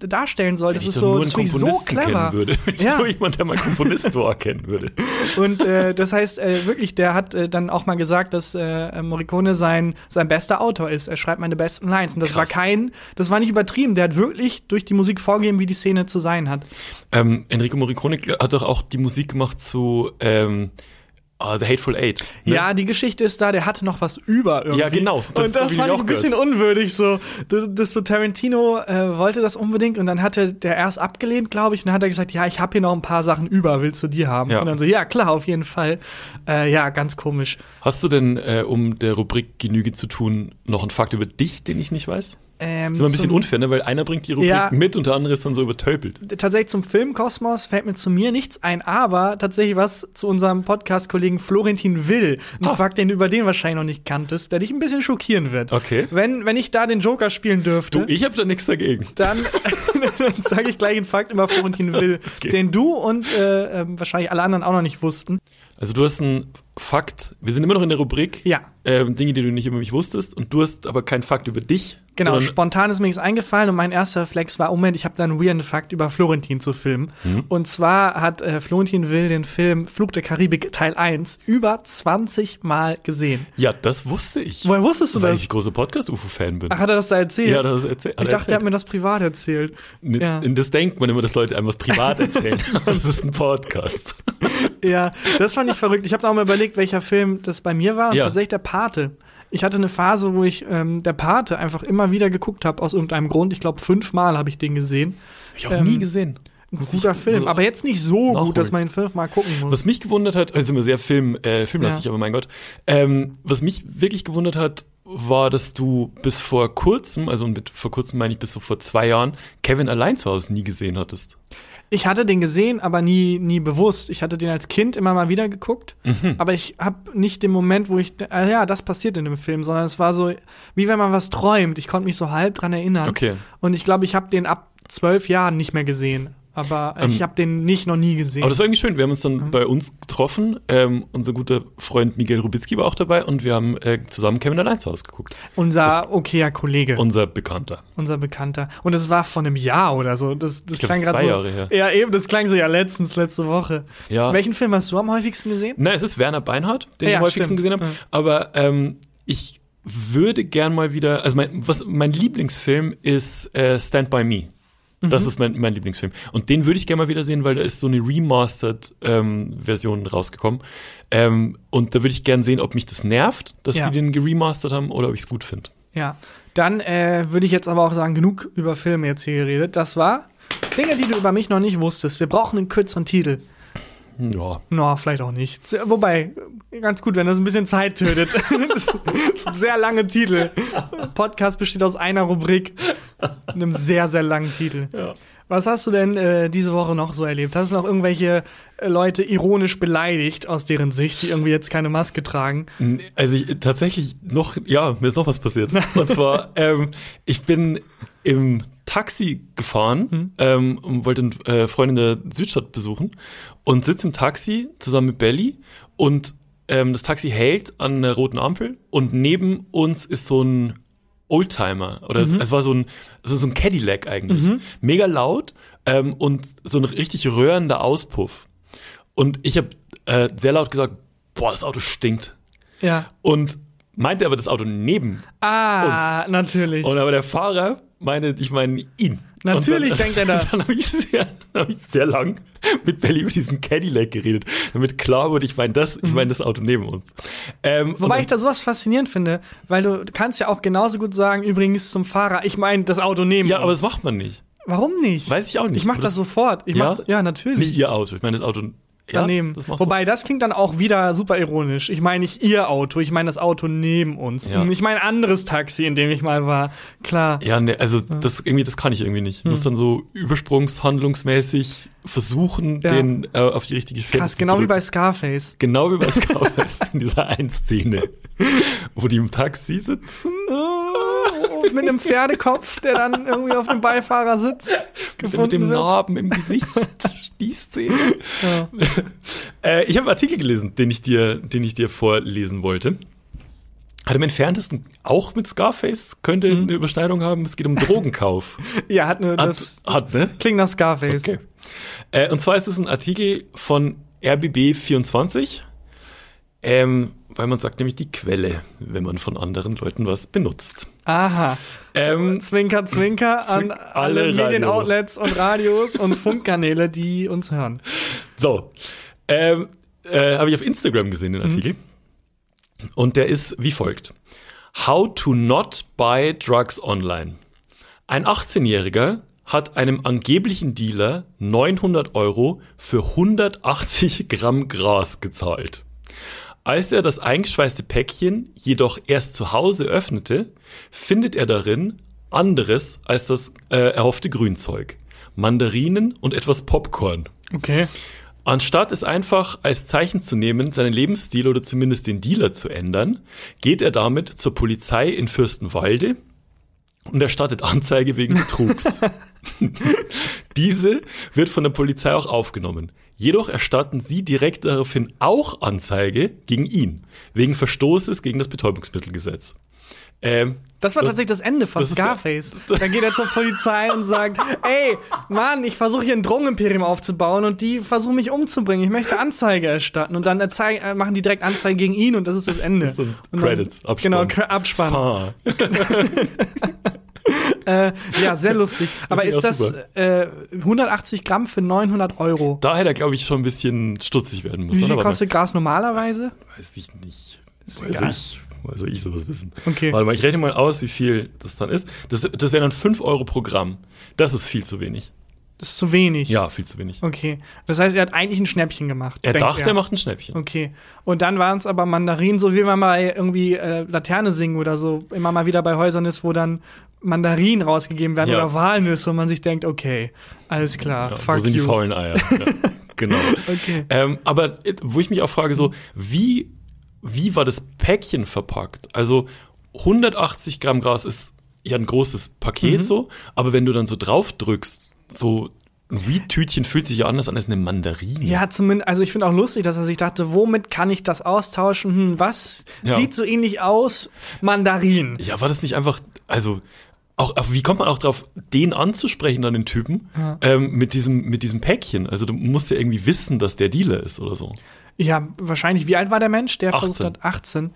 äh, darstellen soll. Das Wenn ich ist so, nur das einen ich so clever. würde. Wenn ich Ja. nur jemand, der mal Komponist war, kennen würde. Und äh, das heißt äh, wirklich, der hat dann auch mal gesagt, dass Morricone sein sein bester Autor ist. Er schreibt meine besten Lines. Und das Krass. war kein, das war nicht übertrieben. Der hat wirklich durch die Musik vorgegeben, wie die Szene zu sein hat. Ähm, Enrico Morricone hat doch auch die Musik gemacht zu ähm, ah, The Hateful Eight. ne? Ja, die Geschichte ist da, der hatte noch was über irgendwie. Ja, genau. Das und das fand ich ein bisschen unwürdig. So, Du- das so Tarantino äh, wollte das unbedingt und dann hatte der erst abgelehnt, glaube ich, und dann hat er gesagt, ja, ich habe hier noch ein paar Sachen über, willst du die haben? Ja. Und dann so, ja, klar, auf jeden Fall. Äh, ja, ganz komisch. Hast du denn, äh, um der Rubrik Genüge zu tun, noch einen Fakt über dich, den ich nicht weiß? Ähm, ist immer ein bisschen unfair, ne? weil einer bringt die Rubrik Ja. mit und der andere ist dann so übertölpelt. tatsächlich zum Filmkosmos fällt mir zu mir nichts ein, aber tatsächlich was zu unserem Podcast-Kollegen Florentin Will. Ein Ah. Fakt, den du über den wahrscheinlich noch nicht kanntest, der dich ein bisschen schockieren wird. Okay. Wenn, wenn ich da den Joker spielen dürfte, Du, ich habe da nichts dagegen. dann, dann sage ich gleich einen Fakt über Florentin Will, Okay. den du und äh, ähm, wahrscheinlich alle anderen auch noch nicht wussten. Also du hast einen Fakt, wir sind immer noch in der Rubrik, Ja. ähm, Dinge, die du nicht über mich wusstest und du hast aber keinen Fakt über dich. Genau, spontan ist mir nichts eingefallen und mein erster Reflex war, oh Moment, ich habe da einen weirden Fakt über Florentin zu filmen. Mhm. Und zwar hat äh, Florentin Will den Film Flug der Karibik Teil 1 über 20 Mal gesehen. Ja, das wusste ich. Woher wusstest du weil das? ich großer Podcast-UFO-Fan bin. Ach, hat er das da erzählt? ja, das erzähl, hat ich er dachte, er hat erzählt. mir das privat erzählt. Ne- ja. Das denkt man immer, dass Leute einem was privat erzählen. Das ist ein Podcast. ja, das fand ich verrückt. Ich habe auch mal überlegt, welcher Film das bei mir war. Und Ja. tatsächlich der Pate. Ich hatte eine Phase, wo ich ähm, der Pate einfach immer wieder geguckt habe, aus irgendeinem Grund. Ich glaube, fünfmal habe ich den gesehen. Hab ich auch Ähm, nie gesehen. Ein guter ich- Film, also- aber jetzt nicht so gut, dass man ihn fünfmal gucken muss. Was mich gewundert hat, also sind wir sehr Film, äh, filmlastig, Ja. aber mein Gott. Ähm, was mich wirklich gewundert hat, war, dass du bis vor kurzem, also mit vor kurzem meine ich bis so vor zwei Jahren, Kevin allein zu Hause nie gesehen hattest. Ich hatte den gesehen, aber nie, nie bewusst. Ich hatte den als Kind immer mal wieder geguckt, Mhm. aber ich habe nicht den Moment, wo ich, ah ja, das passiert in dem Film, sondern es war so, wie wenn man was träumt. Ich konnte mich so halb dran erinnern. Okay. Und ich glaube, ich habe den ab zwölf Jahren nicht mehr gesehen. Aber Ähm, ich habe den nicht noch nie gesehen. Aber das war irgendwie schön. Wir haben uns dann Mhm. bei uns getroffen. Ähm, unser guter Freund Miguel Rubitzky war auch dabei und wir haben äh, zusammen Kevin allein zu Hause geguckt. unser okayer Kollege, Unser Bekannter. unser Bekannter. Und das war von einem Jahr oder so. Das, das Ich glaub, klang gerade so. Jahre her. Ja, eben, das klang so ja letztens, letzte Woche. Ja. Welchen Film hast du am häufigsten gesehen? Na, es ist Werner Beinhardt, den Ja, ich am häufigsten stimmt. gesehen habe. Ja. Aber ähm, ich würde gern mal wieder, also mein, was, mein Lieblingsfilm ist äh, Stand By Me. Das ist mein, mein Lieblingsfilm. Und den würde ich gerne mal wieder sehen, weil da ist so eine remastered ähm, rausgekommen. Ähm, und da würde ich gern sehen, ob mich das nervt, dass Ja. die den geremastert haben oder ob ich es gut finde. Ja. Dann äh, würde ich jetzt aber auch sagen, genug über Filme jetzt hier geredet. Das war Dinge, die du über mich noch nicht wusstest. Wir brauchen einen kürzeren Titel. Ja. No, vielleicht auch nicht. Wobei, ganz gut, wenn das ein bisschen Zeit tötet. das ist ein sehr langer Titel. Podcast besteht aus einer Rubrik. Einem sehr, sehr langen Titel. Ja. Was hast du denn äh, diese Woche noch so erlebt? Hast du noch irgendwelche äh, Leute ironisch beleidigt aus deren Sicht, die irgendwie jetzt keine Maske tragen? Also ich, tatsächlich noch, ja, mir ist noch was passiert. Und zwar, ähm, ich bin im Taxi gefahren ähm, und wollte eine äh, Freundin der Südstadt besuchen und sitze im Taxi zusammen mit Belly und ähm, das Taxi hält an einer roten Ampel und neben uns ist so ein Oldtimer oder es, es war so ein, also so ein Cadillac eigentlich. Mega laut ähm, und so ein richtig röhrender Auspuff. Und ich habe äh, sehr laut gesagt, boah, das Auto stinkt. Ja. Und meinte aber das Auto neben. Ah, natürlich. Und aber der Fahrer meinte, ich meine ihn. Natürlich dann, denkt er das. Dann habe ich, sehr- dann hab ich sehr lang mit Belly über diesen Cadillac geredet, damit klar wurde, ich meine das, ich meine das Auto neben uns. Ähm, Wobei ich da sowas faszinierend finde, weil du kannst ja auch genauso gut sagen, übrigens zum Fahrer, ich meine das Auto neben ja, aber uns. das macht man nicht. Warum nicht? Weiß ich auch nicht. Ich mach Aber das sofort. Ich Ja? mach, ja, natürlich. Nicht ihr Auto. Ich meine das Auto ja, daneben. Das Wobei, das klingt dann auch wieder super ironisch. Ich meine nicht ihr Auto, ich meine das Auto neben uns. Ja. Ich meine ein anderes Taxi, in dem ich mal war. Klar. Ja, ne, also das irgendwie, das kann ich irgendwie nicht. Ich muss dann so übersprungshandlungsmäßig versuchen, Ja. den äh, auf die richtige Fährte Krass, zu genau wie drücken. bei Scarface. Genau wie bei Scarface in dieser einen Szene, wo die im Taxi sitzen. Mit einem Pferdekopf, der dann irgendwie auf dem Beifahrersitz mit gefunden dem wird. Narben im Gesicht. Die Szene. Ja. Äh, ich habe einen Artikel gelesen, den ich dir, den ich dir vorlesen wollte. Hat im entferntesten auch mit Scarface, könnte Mhm. eine Überschneidung haben. Es geht um Drogenkauf. ja, hat eine, Hat, das hat ne? klingt nach Scarface. Okay. Äh, und zwar ist es ein Artikel von RBB24, ähm, weil man sagt nämlich die Quelle, wenn man von anderen Leuten was benutzt. Aha. Ähm, Zwinker, zwinker an alle, alle Medienoutlets und Radios und Funkkanäle, die uns hören. So, ähm, äh, habe ich auf Instagram gesehen, Mhm. den Artikel. Und der ist wie folgt. How to not buy drugs online. Ein 18-Jähriger hat einem angeblichen Dealer 900 Euro für 180 Gramm Gras gezahlt. Als er das eingeschweißte Päckchen jedoch erst zu Hause öffnete, findet er darin anderes als das äh, erhoffte Grünzeug. Mandarinen und etwas Popcorn. Okay. Anstatt es einfach als Zeichen zu nehmen, seinen Lebensstil oder zumindest den Dealer zu ändern, geht er damit zur Polizei in Fürstenwalde und erstattet Anzeige wegen Betrugs. Diese wird von der Polizei auch aufgenommen. Jedoch erstatten sie direkt daraufhin auch Anzeige gegen ihn, wegen Verstoßes gegen das Betäubungsmittelgesetz. Ähm, Das war Das- tatsächlich das Ende von das ist der- Scarface. Dann geht er zur Polizei und sagt, ey, Mann, ich versuche hier ein Drogenimperium aufzubauen und die versuchen mich umzubringen. Ich möchte Anzeige erstatten. Und dann erzei- äh, machen die direkt Anzeige gegen ihn und das ist das Ende. Das sind Und Credits, Dann, Abspann. Genau, Abspann. Äh, ja, sehr lustig. Aber ist das äh, 180 Gramm für 900 Euro? Da hätte er, glaube ich, schon ein bisschen stutzig werden Wie müssen. viel aber kostet Gras normalerweise? Weiß ich nicht. Ist also egal. ich Woher soll ich sowas wissen? Okay. Warte mal, ich rechne mal aus, wie viel das dann ist. Das, das wären dann 5 Euro pro Gramm. Das ist viel zu wenig. Das ist zu wenig. Ja, viel zu wenig. Okay. Das heißt, er hat eigentlich ein Schnäppchen gemacht. Er dachte, er macht ein Schnäppchen. Okay. Und dann waren es aber Mandarinen, so wie man mal irgendwie äh, Laterne singen oder so, immer mal wieder bei Häusern ist, wo dann Mandarinen rausgegeben werden Ja. oder Walnüsse und man sich denkt, okay, alles klar, Ja, fuck wo sind you. die faulen Eier? Ja, genau. Okay. Ähm, aber äh, wo ich mich auch frage, so, wie, wie war das Päckchen verpackt? Also 180 Gramm Gras ist ja ein großes Paket Mhm. so, aber wenn du dann so drauf drückst, so ein Weed-Tütchen fühlt sich ja anders an als eine Mandarine. Ja, zumindest, also ich finde auch lustig, dass er sich dachte, womit kann ich das austauschen? Hm, was Ja. sieht so ähnlich aus? Mandarin. Ja, war das nicht einfach, also auch, auch wie kommt man auch drauf, den anzusprechen an den Typen Ja. ähm, mit diesem mit diesem Päckchen? Also du musst ja irgendwie wissen, dass der Dealer ist oder so. Ja, wahrscheinlich. Wie alt war der Mensch? Der 18. versucht hat 18.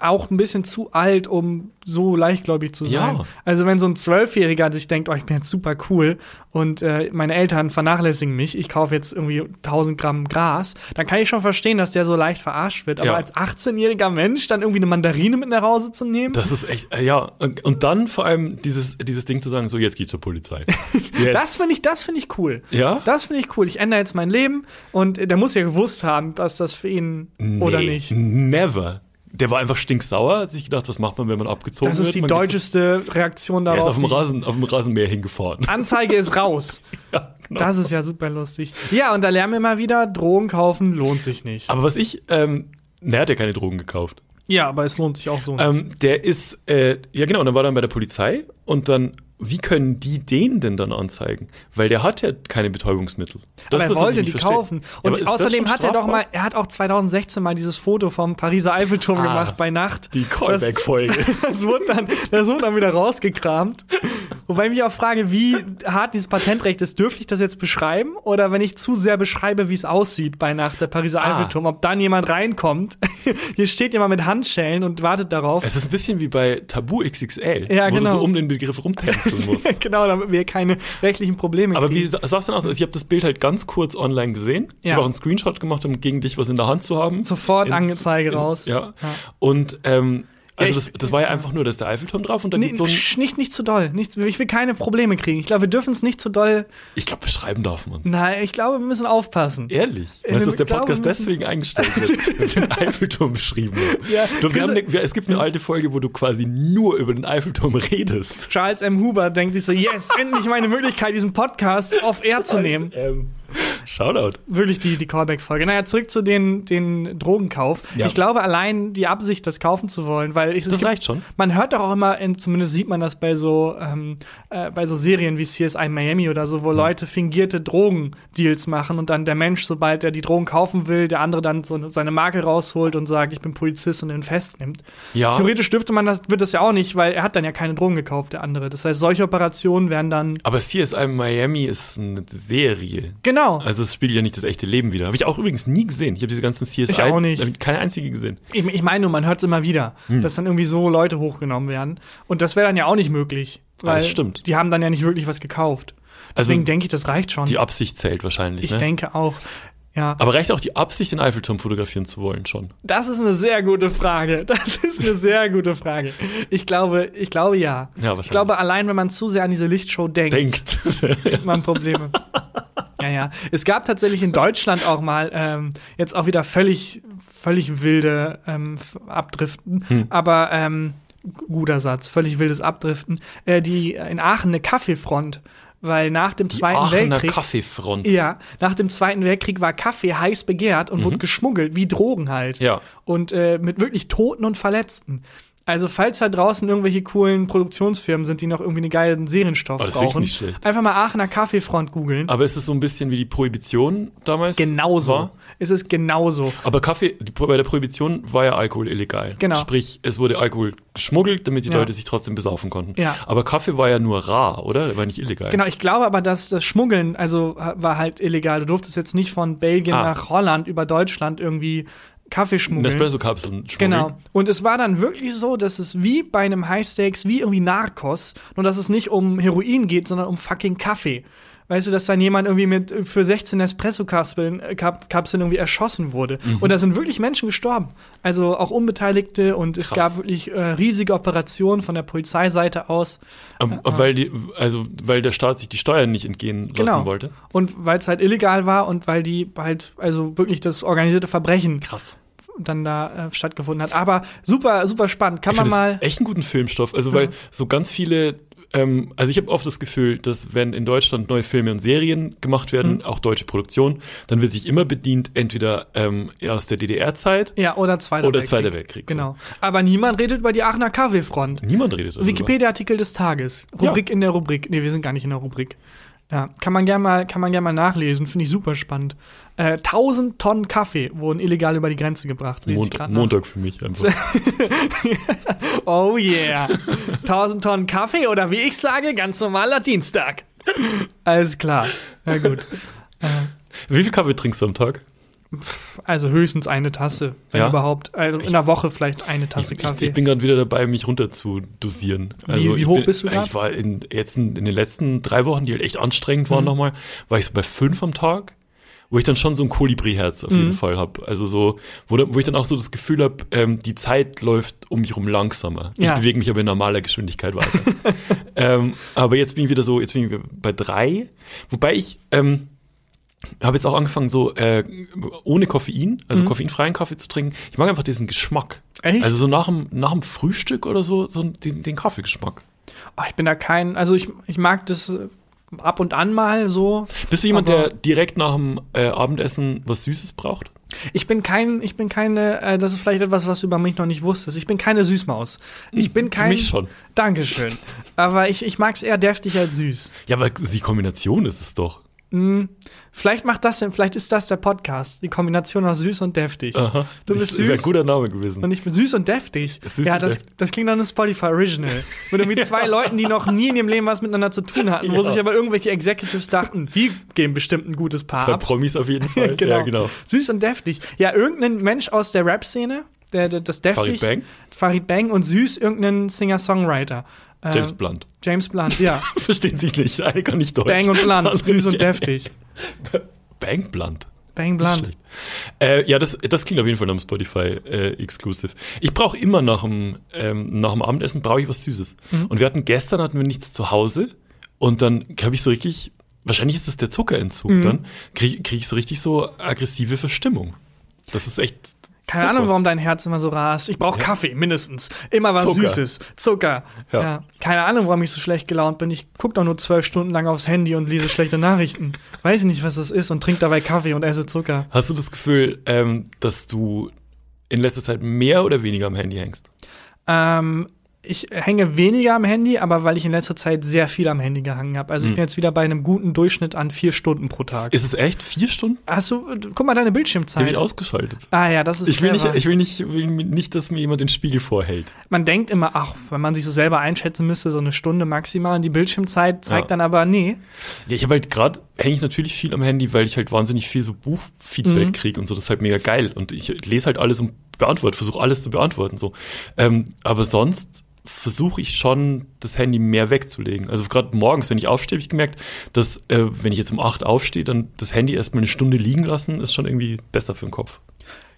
Auch ein bisschen zu alt, um so leichtgläubig zu sein. Ja. Also wenn so ein Zwölfjähriger sich denkt, oh, ich bin jetzt super cool und äh, meine Eltern vernachlässigen mich, ich kaufe jetzt irgendwie 1000 Gramm Gras, dann kann ich schon verstehen, dass der so leicht verarscht wird. Aber Ja. als 18-jähriger Mensch dann irgendwie eine Mandarine mit nach Hause zu nehmen, Das ist echt, äh, ja. Und, dann vor allem dieses, dieses Ding zu sagen, so jetzt geh zur Polizei. Das finde ich, das finde ich cool. Ja? Das finde ich cool. Ich ändere jetzt mein Leben und der muss ja gewusst haben, dass das für ihn oder Nee, nicht. Never. Der war einfach stinksauer, hat sich gedacht, was macht man, wenn man abgezogen Das wird? ist die deutscheste Reaktion Er darauf. ist auf dem, Rasen, auf dem Rasenmäher hingefahren. Anzeige ist raus. ja, genau. Das ist ja super lustig. Ja, und da lernen wir mal wieder, Drogen kaufen lohnt sich nicht. Aber was ich, ähm, na, er hat ja keine Drogen gekauft. Ja, aber es lohnt sich auch so. nicht. Ähm, der ist, äh, ja genau, und dann war er dann bei der Polizei und dann, wie können die den denn dann anzeigen? Weil der hat ja keine Betäubungsmittel. Das aber er das, wollte die verstehe. kaufen. Ja, Und das außerdem hat er doch mal, er hat auch 2016 mal dieses Foto vom Pariser Eiffelturm Ah, gemacht bei Nacht. Die Callback-Folge. Das, das wurde dann, das wurde dann wieder rausgekramt. Wobei ich mich auch frage, wie hart dieses Patentrecht ist. Dürfte ich das jetzt beschreiben? Oder wenn ich zu sehr beschreibe, wie es aussieht bei Nacht, der Pariser Ah. Eiffelturm, ob dann jemand reinkommt? Hier steht jemand mit Handschellen und wartet darauf. Es ist ein bisschen wie bei Tabu XXL, Ja, wo genau. du so um den Begriff rumtänzeln musst. genau, damit wir keine rechtlichen Probleme Aber wie kriegen. sa- sah's denn aus? Also ich habe das Bild halt ganz kurz online gesehen. Ich Ja. habe auch einen Screenshot gemacht, um gegen dich was in der Hand zu haben. Sofort In- Angezeige raus. Ja. Ja. Und ähm, also das, das war ja einfach nur, dass der Eiffelturm drauf und dann Nee, so ein, nicht, nicht zu doll. Nicht, ich will keine Probleme kriegen. Ich glaube, wir dürfen es nicht zu doll. ich glaube, beschreiben darf man. Nein, ich glaube, wir müssen aufpassen. Ehrlich? Weißt du, dass der glaube, Podcast deswegen eingestellt wird, weil den Eiffelturm beschrieben wird? Ja, du, wir haben Chris- eine, es gibt eine alte Folge, wo du quasi nur über den Eiffelturm redest. Charles M. Huber denkt sich so, yes, endlich meine Möglichkeit, diesen Podcast auf Air zu nehmen. Ähm, Shoutout. Wirklich die, die Callback-Folge. Naja, zurück zu den, den Drogenkauf. Ja. Ich glaube, allein die Absicht, das kaufen zu wollen, weil ich, Das gibt- reicht schon. Man hört doch auch immer, in, zumindest sieht man das bei so, ähm, äh, bei so Serien wie CSI Miami oder so, wo Leute fingierte Drogendeals machen und dann der Mensch, sobald er die Drogen kaufen will, der andere dann so seine Marke rausholt und sagt, ich bin Polizist und den festnimmt. Ja. Theoretisch dürfte man das, wird das ja auch nicht, weil er hat dann ja keine Drogen gekauft, der andere. Das heißt, solche Operationen werden dann, Aber CSI Miami ist eine Serie. genau. Also es spiegelt ja nicht das echte Leben wieder. Habe ich auch übrigens nie gesehen. Ich habe diese ganzen CSI Ich auch nicht. keine einzige gesehen. Ich, ich meine nur, man hört es immer wieder, Hm. dass dann irgendwie so Leute hochgenommen werden. Und das wäre dann ja auch nicht möglich. Ah, das Weil stimmt. Die haben dann ja nicht wirklich was gekauft. Also Deswegen denke ich, das reicht schon. Die Absicht zählt wahrscheinlich. ich ne? denke auch. Ja. Aber reicht auch die Absicht, den Eiffelturm fotografieren zu wollen schon? Das ist eine sehr gute Frage. Das ist eine sehr gute Frage. Ich glaube, ich glaube ja. Ja, wahrscheinlich. Ich glaube, allein wenn man zu sehr an diese Lichtshow denkt, Denkt. hat man Probleme. Ja, ja. Es gab tatsächlich in Deutschland auch mal ähm, jetzt auch wieder völlig, völlig wilde ähm, Abdriften, Hm. aber ähm, guter Satz, völlig wildes Abdriften. Äh, die in Aachen eine Kaffeefront, weil nach dem Die Zweiten Aachener Weltkrieg Kaffeefront. Ja, nach dem Zweiten Weltkrieg war Kaffee heiß begehrt und wurde geschmuggelt, wie Drogen halt. Mhm. Ja. Und äh, mit wirklich Toten und Verletzten. Also, falls da draußen irgendwelche coolen Produktionsfirmen sind, die noch irgendwie einen geilen Serienstoff Oh, das brauchen, nicht schlecht. einfach mal Aachener Kaffeefront googeln. Aber ist es so ein bisschen wie die Prohibition damals? Genauso. War? Es ist genauso. Aber Kaffee, die, bei der Prohibition war ja Alkohol illegal. Genau. Sprich, es wurde Alkohol geschmuggelt, damit die Ja. Leute sich trotzdem besaufen konnten. Ja. Aber Kaffee war ja nur rar, oder? Der war nicht illegal. Genau, ich glaube aber, dass das Schmuggeln, also war halt illegal. Du durftest jetzt nicht von Belgien Ah. nach Holland über Deutschland irgendwie Kaffee schmuggeln. Nespresso-Kapseln schmuggeln. Genau. Und es war dann wirklich so, dass es wie bei einem High Stakes, wie irgendwie Narcos, nur dass es nicht um Heroin geht, sondern um fucking Kaffee. Weißt du, dass dann jemand irgendwie mit für 16 Espresso-Kapseln äh, Kap Kapseln irgendwie erschossen wurde. Mhm. Und da sind wirklich Menschen gestorben. Also auch Unbeteiligte und es Krass. gab wirklich äh, riesige Operationen von der Polizeiseite aus. Aber, weil die, also weil der Staat sich die Steuern nicht entgehen lassen Genau. wollte. Und weil es halt illegal war und weil die halt, also wirklich das organisierte Verbrechen Krass. dann da äh, stattgefunden hat. Aber super, super spannend. Kann Ich man mal. echt einen guten Filmstoff. Also, weil so ganz viele, ähm, also ich habe oft das Gefühl, dass wenn in Deutschland neue Filme und Serien gemacht werden, Mhm. auch deutsche Produktion, dann wird sich immer bedient, entweder ähm, aus der DDR-Zeit. Ja, oder Zweiter Oder Weltkrieg. Zweiter Weltkrieg, so. Genau. Aber niemand redet über die Aachener KW-Front. Niemand redet darüber. Wikipedia-Artikel des Tages. Ja. Rubrik in der Rubrik. Nee, wir sind gar nicht in der Rubrik. Ja, kann man gerne mal, kann man gern mal nachlesen. Finde ich super spannend. Äh, 1000 Tonnen Kaffee wurden illegal über die Grenze gebracht. Ich Montag, für mich einfach. Oh yeah. 1000 Tonnen Kaffee oder wie ich sage, ganz normaler Dienstag. Alles klar. Na gut. Wie viel Kaffee trinkst du am Tag? Also höchstens eine Tasse, wenn Ja? überhaupt. Also in der Woche vielleicht eine Tasse Ich, ich, Kaffee. ich bin gerade wieder dabei, mich runter zu dosieren. Also wie ich hoch bin, bist du grad? Ich war in, jetzt in, in den letzten drei Wochen, die halt echt anstrengend waren Mhm. nochmal, war ich so bei fünf am Tag, wo ich dann schon so ein Kolibri-Herz auf Mhm. jeden Fall habe. Also so, wo, wo ich dann auch so das Gefühl habe, ähm, die Zeit läuft um mich rum langsamer. Ja. Ich bewege mich aber in normaler Geschwindigkeit weiter. ähm, aber jetzt bin ich wieder so, jetzt bin ich wieder bei drei, wobei ich ähm, habe jetzt auch angefangen, so äh, ohne Koffein, also koffeinfreien Kaffee zu trinken. Ich mag einfach diesen Geschmack. Mhm. Echt? Also so nach dem, nach dem Frühstück oder so, so den, den Kaffeegeschmack. Oh, ich bin da kein, also ich, ich mag das äh, ab und an mal so. Bist du jemand, der direkt nach dem äh, Abendessen was Süßes braucht? Ich bin kein, ich bin keine, äh, das ist vielleicht etwas, was du über mich noch nicht wusstest. Ich bin keine Süßmaus. Ich bin kein. mich schon. Dankeschön. Aber ich, ich mag es eher deftig als süß. Ja, aber die Kombination ist es doch. Vielleicht macht das denn, vielleicht ist das der Podcast. Die Kombination aus süß und deftig. Du bist Das wäre ein süß. guter Name gewesen. Und ich bin süß und deftig. Süß ja, und das, deftig. das klingt nach einem Spotify Original. Mit irgendwie zwei Leuten, die noch nie in ihrem Leben was miteinander zu tun hatten, wo Ja. sich aber irgendwelche Executives dachten, die geben bestimmt ein gutes Paar Zwei ab. Promis auf jeden Fall. Ja, genau. Süß und deftig. Ja, irgendein Mensch aus der Rap-Szene, der, der das deftig. Farid Bang? Farid Bang und süß irgendein Singer-Songwriter. Ähm, James Blunt. James Blunt, ja. Verstehen sich nicht. Eine kann nicht Deutsch. Bang und Blunt, Andere süß und deftig. Bang Blunt. Bang Blunt. Äh, ja, das, das klingt auf jeden Fall nach einem Spotify äh, Exclusive. Ich brauche immer nach dem, ähm, nach dem Abendessen brauche ich was Süßes. Mhm. Und wir hatten gestern hatten wir nichts zu Hause und dann habe ich so richtig, wahrscheinlich ist das der Zuckerentzug, Mhm. dann kriege krieg ich so richtig so aggressive Verstimmung. Das ist echt. Keine furchtbar. Ahnung, warum dein Herz immer so rast. Ich brauche Ja. Kaffee, mindestens. Immer was Zucker. Süßes. Zucker. Ja. Ja. Keine Ahnung, warum ich so schlecht gelaunt bin. Ich gucke doch nur zwölf Stunden lang aufs Handy und lese schlechte Nachrichten. Weiß nicht, was das ist und trinke dabei Kaffee und esse Zucker. Hast du das Gefühl, ähm, dass du in letzter Zeit mehr oder weniger am Handy hängst? Ähm, ich hänge weniger am Handy, aber weil ich in letzter Zeit sehr viel am Handy gehangen habe. Also ich Hm. bin jetzt wieder bei einem guten Durchschnitt an vier Stunden pro Tag. Ist es echt vier Stunden? Hast du, guck mal deine Die habe Bildschirmzeit. ich ausgeschaltet. ah ja, das ist Ich will, nicht, ich, will nicht, will nicht, dass mir jemand den Spiegel vorhält. Man denkt immer, ach, wenn man sich so selber einschätzen müsste, so eine Stunde maximal. Und die Bildschirmzeit zeigt Ja. dann aber, nee. Ja, ich habe halt gerade, hänge ich natürlich viel am Handy, weil ich halt wahnsinnig viel so Buchfeedback Mhm. kriege und so, das ist halt mega geil. Und ich lese halt alles und beantworte, versuche alles zu beantworten. so. Ähm, aber sonst versuche ich schon, das Handy mehr wegzulegen. Also gerade morgens, wenn ich aufstehe, habe ich gemerkt, dass äh, wenn ich jetzt um 8 aufstehe, dann das Handy erstmal eine Stunde liegen lassen, ist schon irgendwie besser für den Kopf.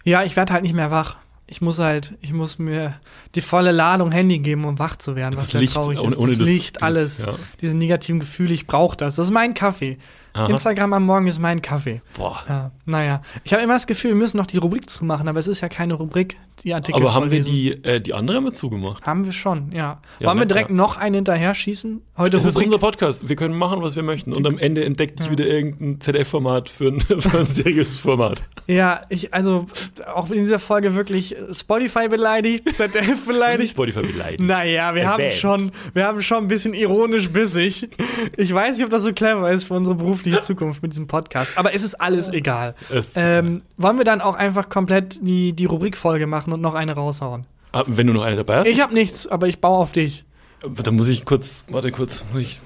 Ja, ich werde halt nicht mehr wach. Ich muss halt, ich muss mir die volle Ladung Handy geben, um wach zu werden, was Das sehr Licht, traurig ohne- ist. ohne das das- Licht, das- alles, ja. diese negativen Gefühle, ich brauche das. Das ist mein Kaffee. Aha. Instagram am Morgen ist mein Kaffee. Boah. Ja, naja. Ich habe immer das Gefühl, wir müssen noch die Rubrik zumachen, aber es ist ja keine Rubrik, die Artikel Aber haben wir die, äh, die andere mal zugemacht? Haben wir schon, ja. Ja, Wollen wir direkt klar. noch einen hinterher schießen? Heute Das ist Rubrik. unser Podcast. Wir können machen, was wir möchten. Und am Ende entdeckt ich wieder irgendein ZDF-Format für ein, für ein seriöses Format. Ja, ich, also, auch in dieser Folge wirklich Spotify beleidigt, ZDF Nicht beleidigt. Spotify beleidigt. Naja, wir haben schon, wir haben schon ein bisschen ironisch bissig. Ich weiß nicht, ob das so clever ist für unsere berufliche Zukunft mit diesem Podcast, aber es ist alles egal. Ist Ähm, wollen wir dann auch einfach komplett die, die Rubrikfolge machen und noch eine raushauen? Ah, wenn du noch eine dabei hast, Ich habe nichts, aber ich baue auf dich. dann muss ich kurz, warte kurz, muss ich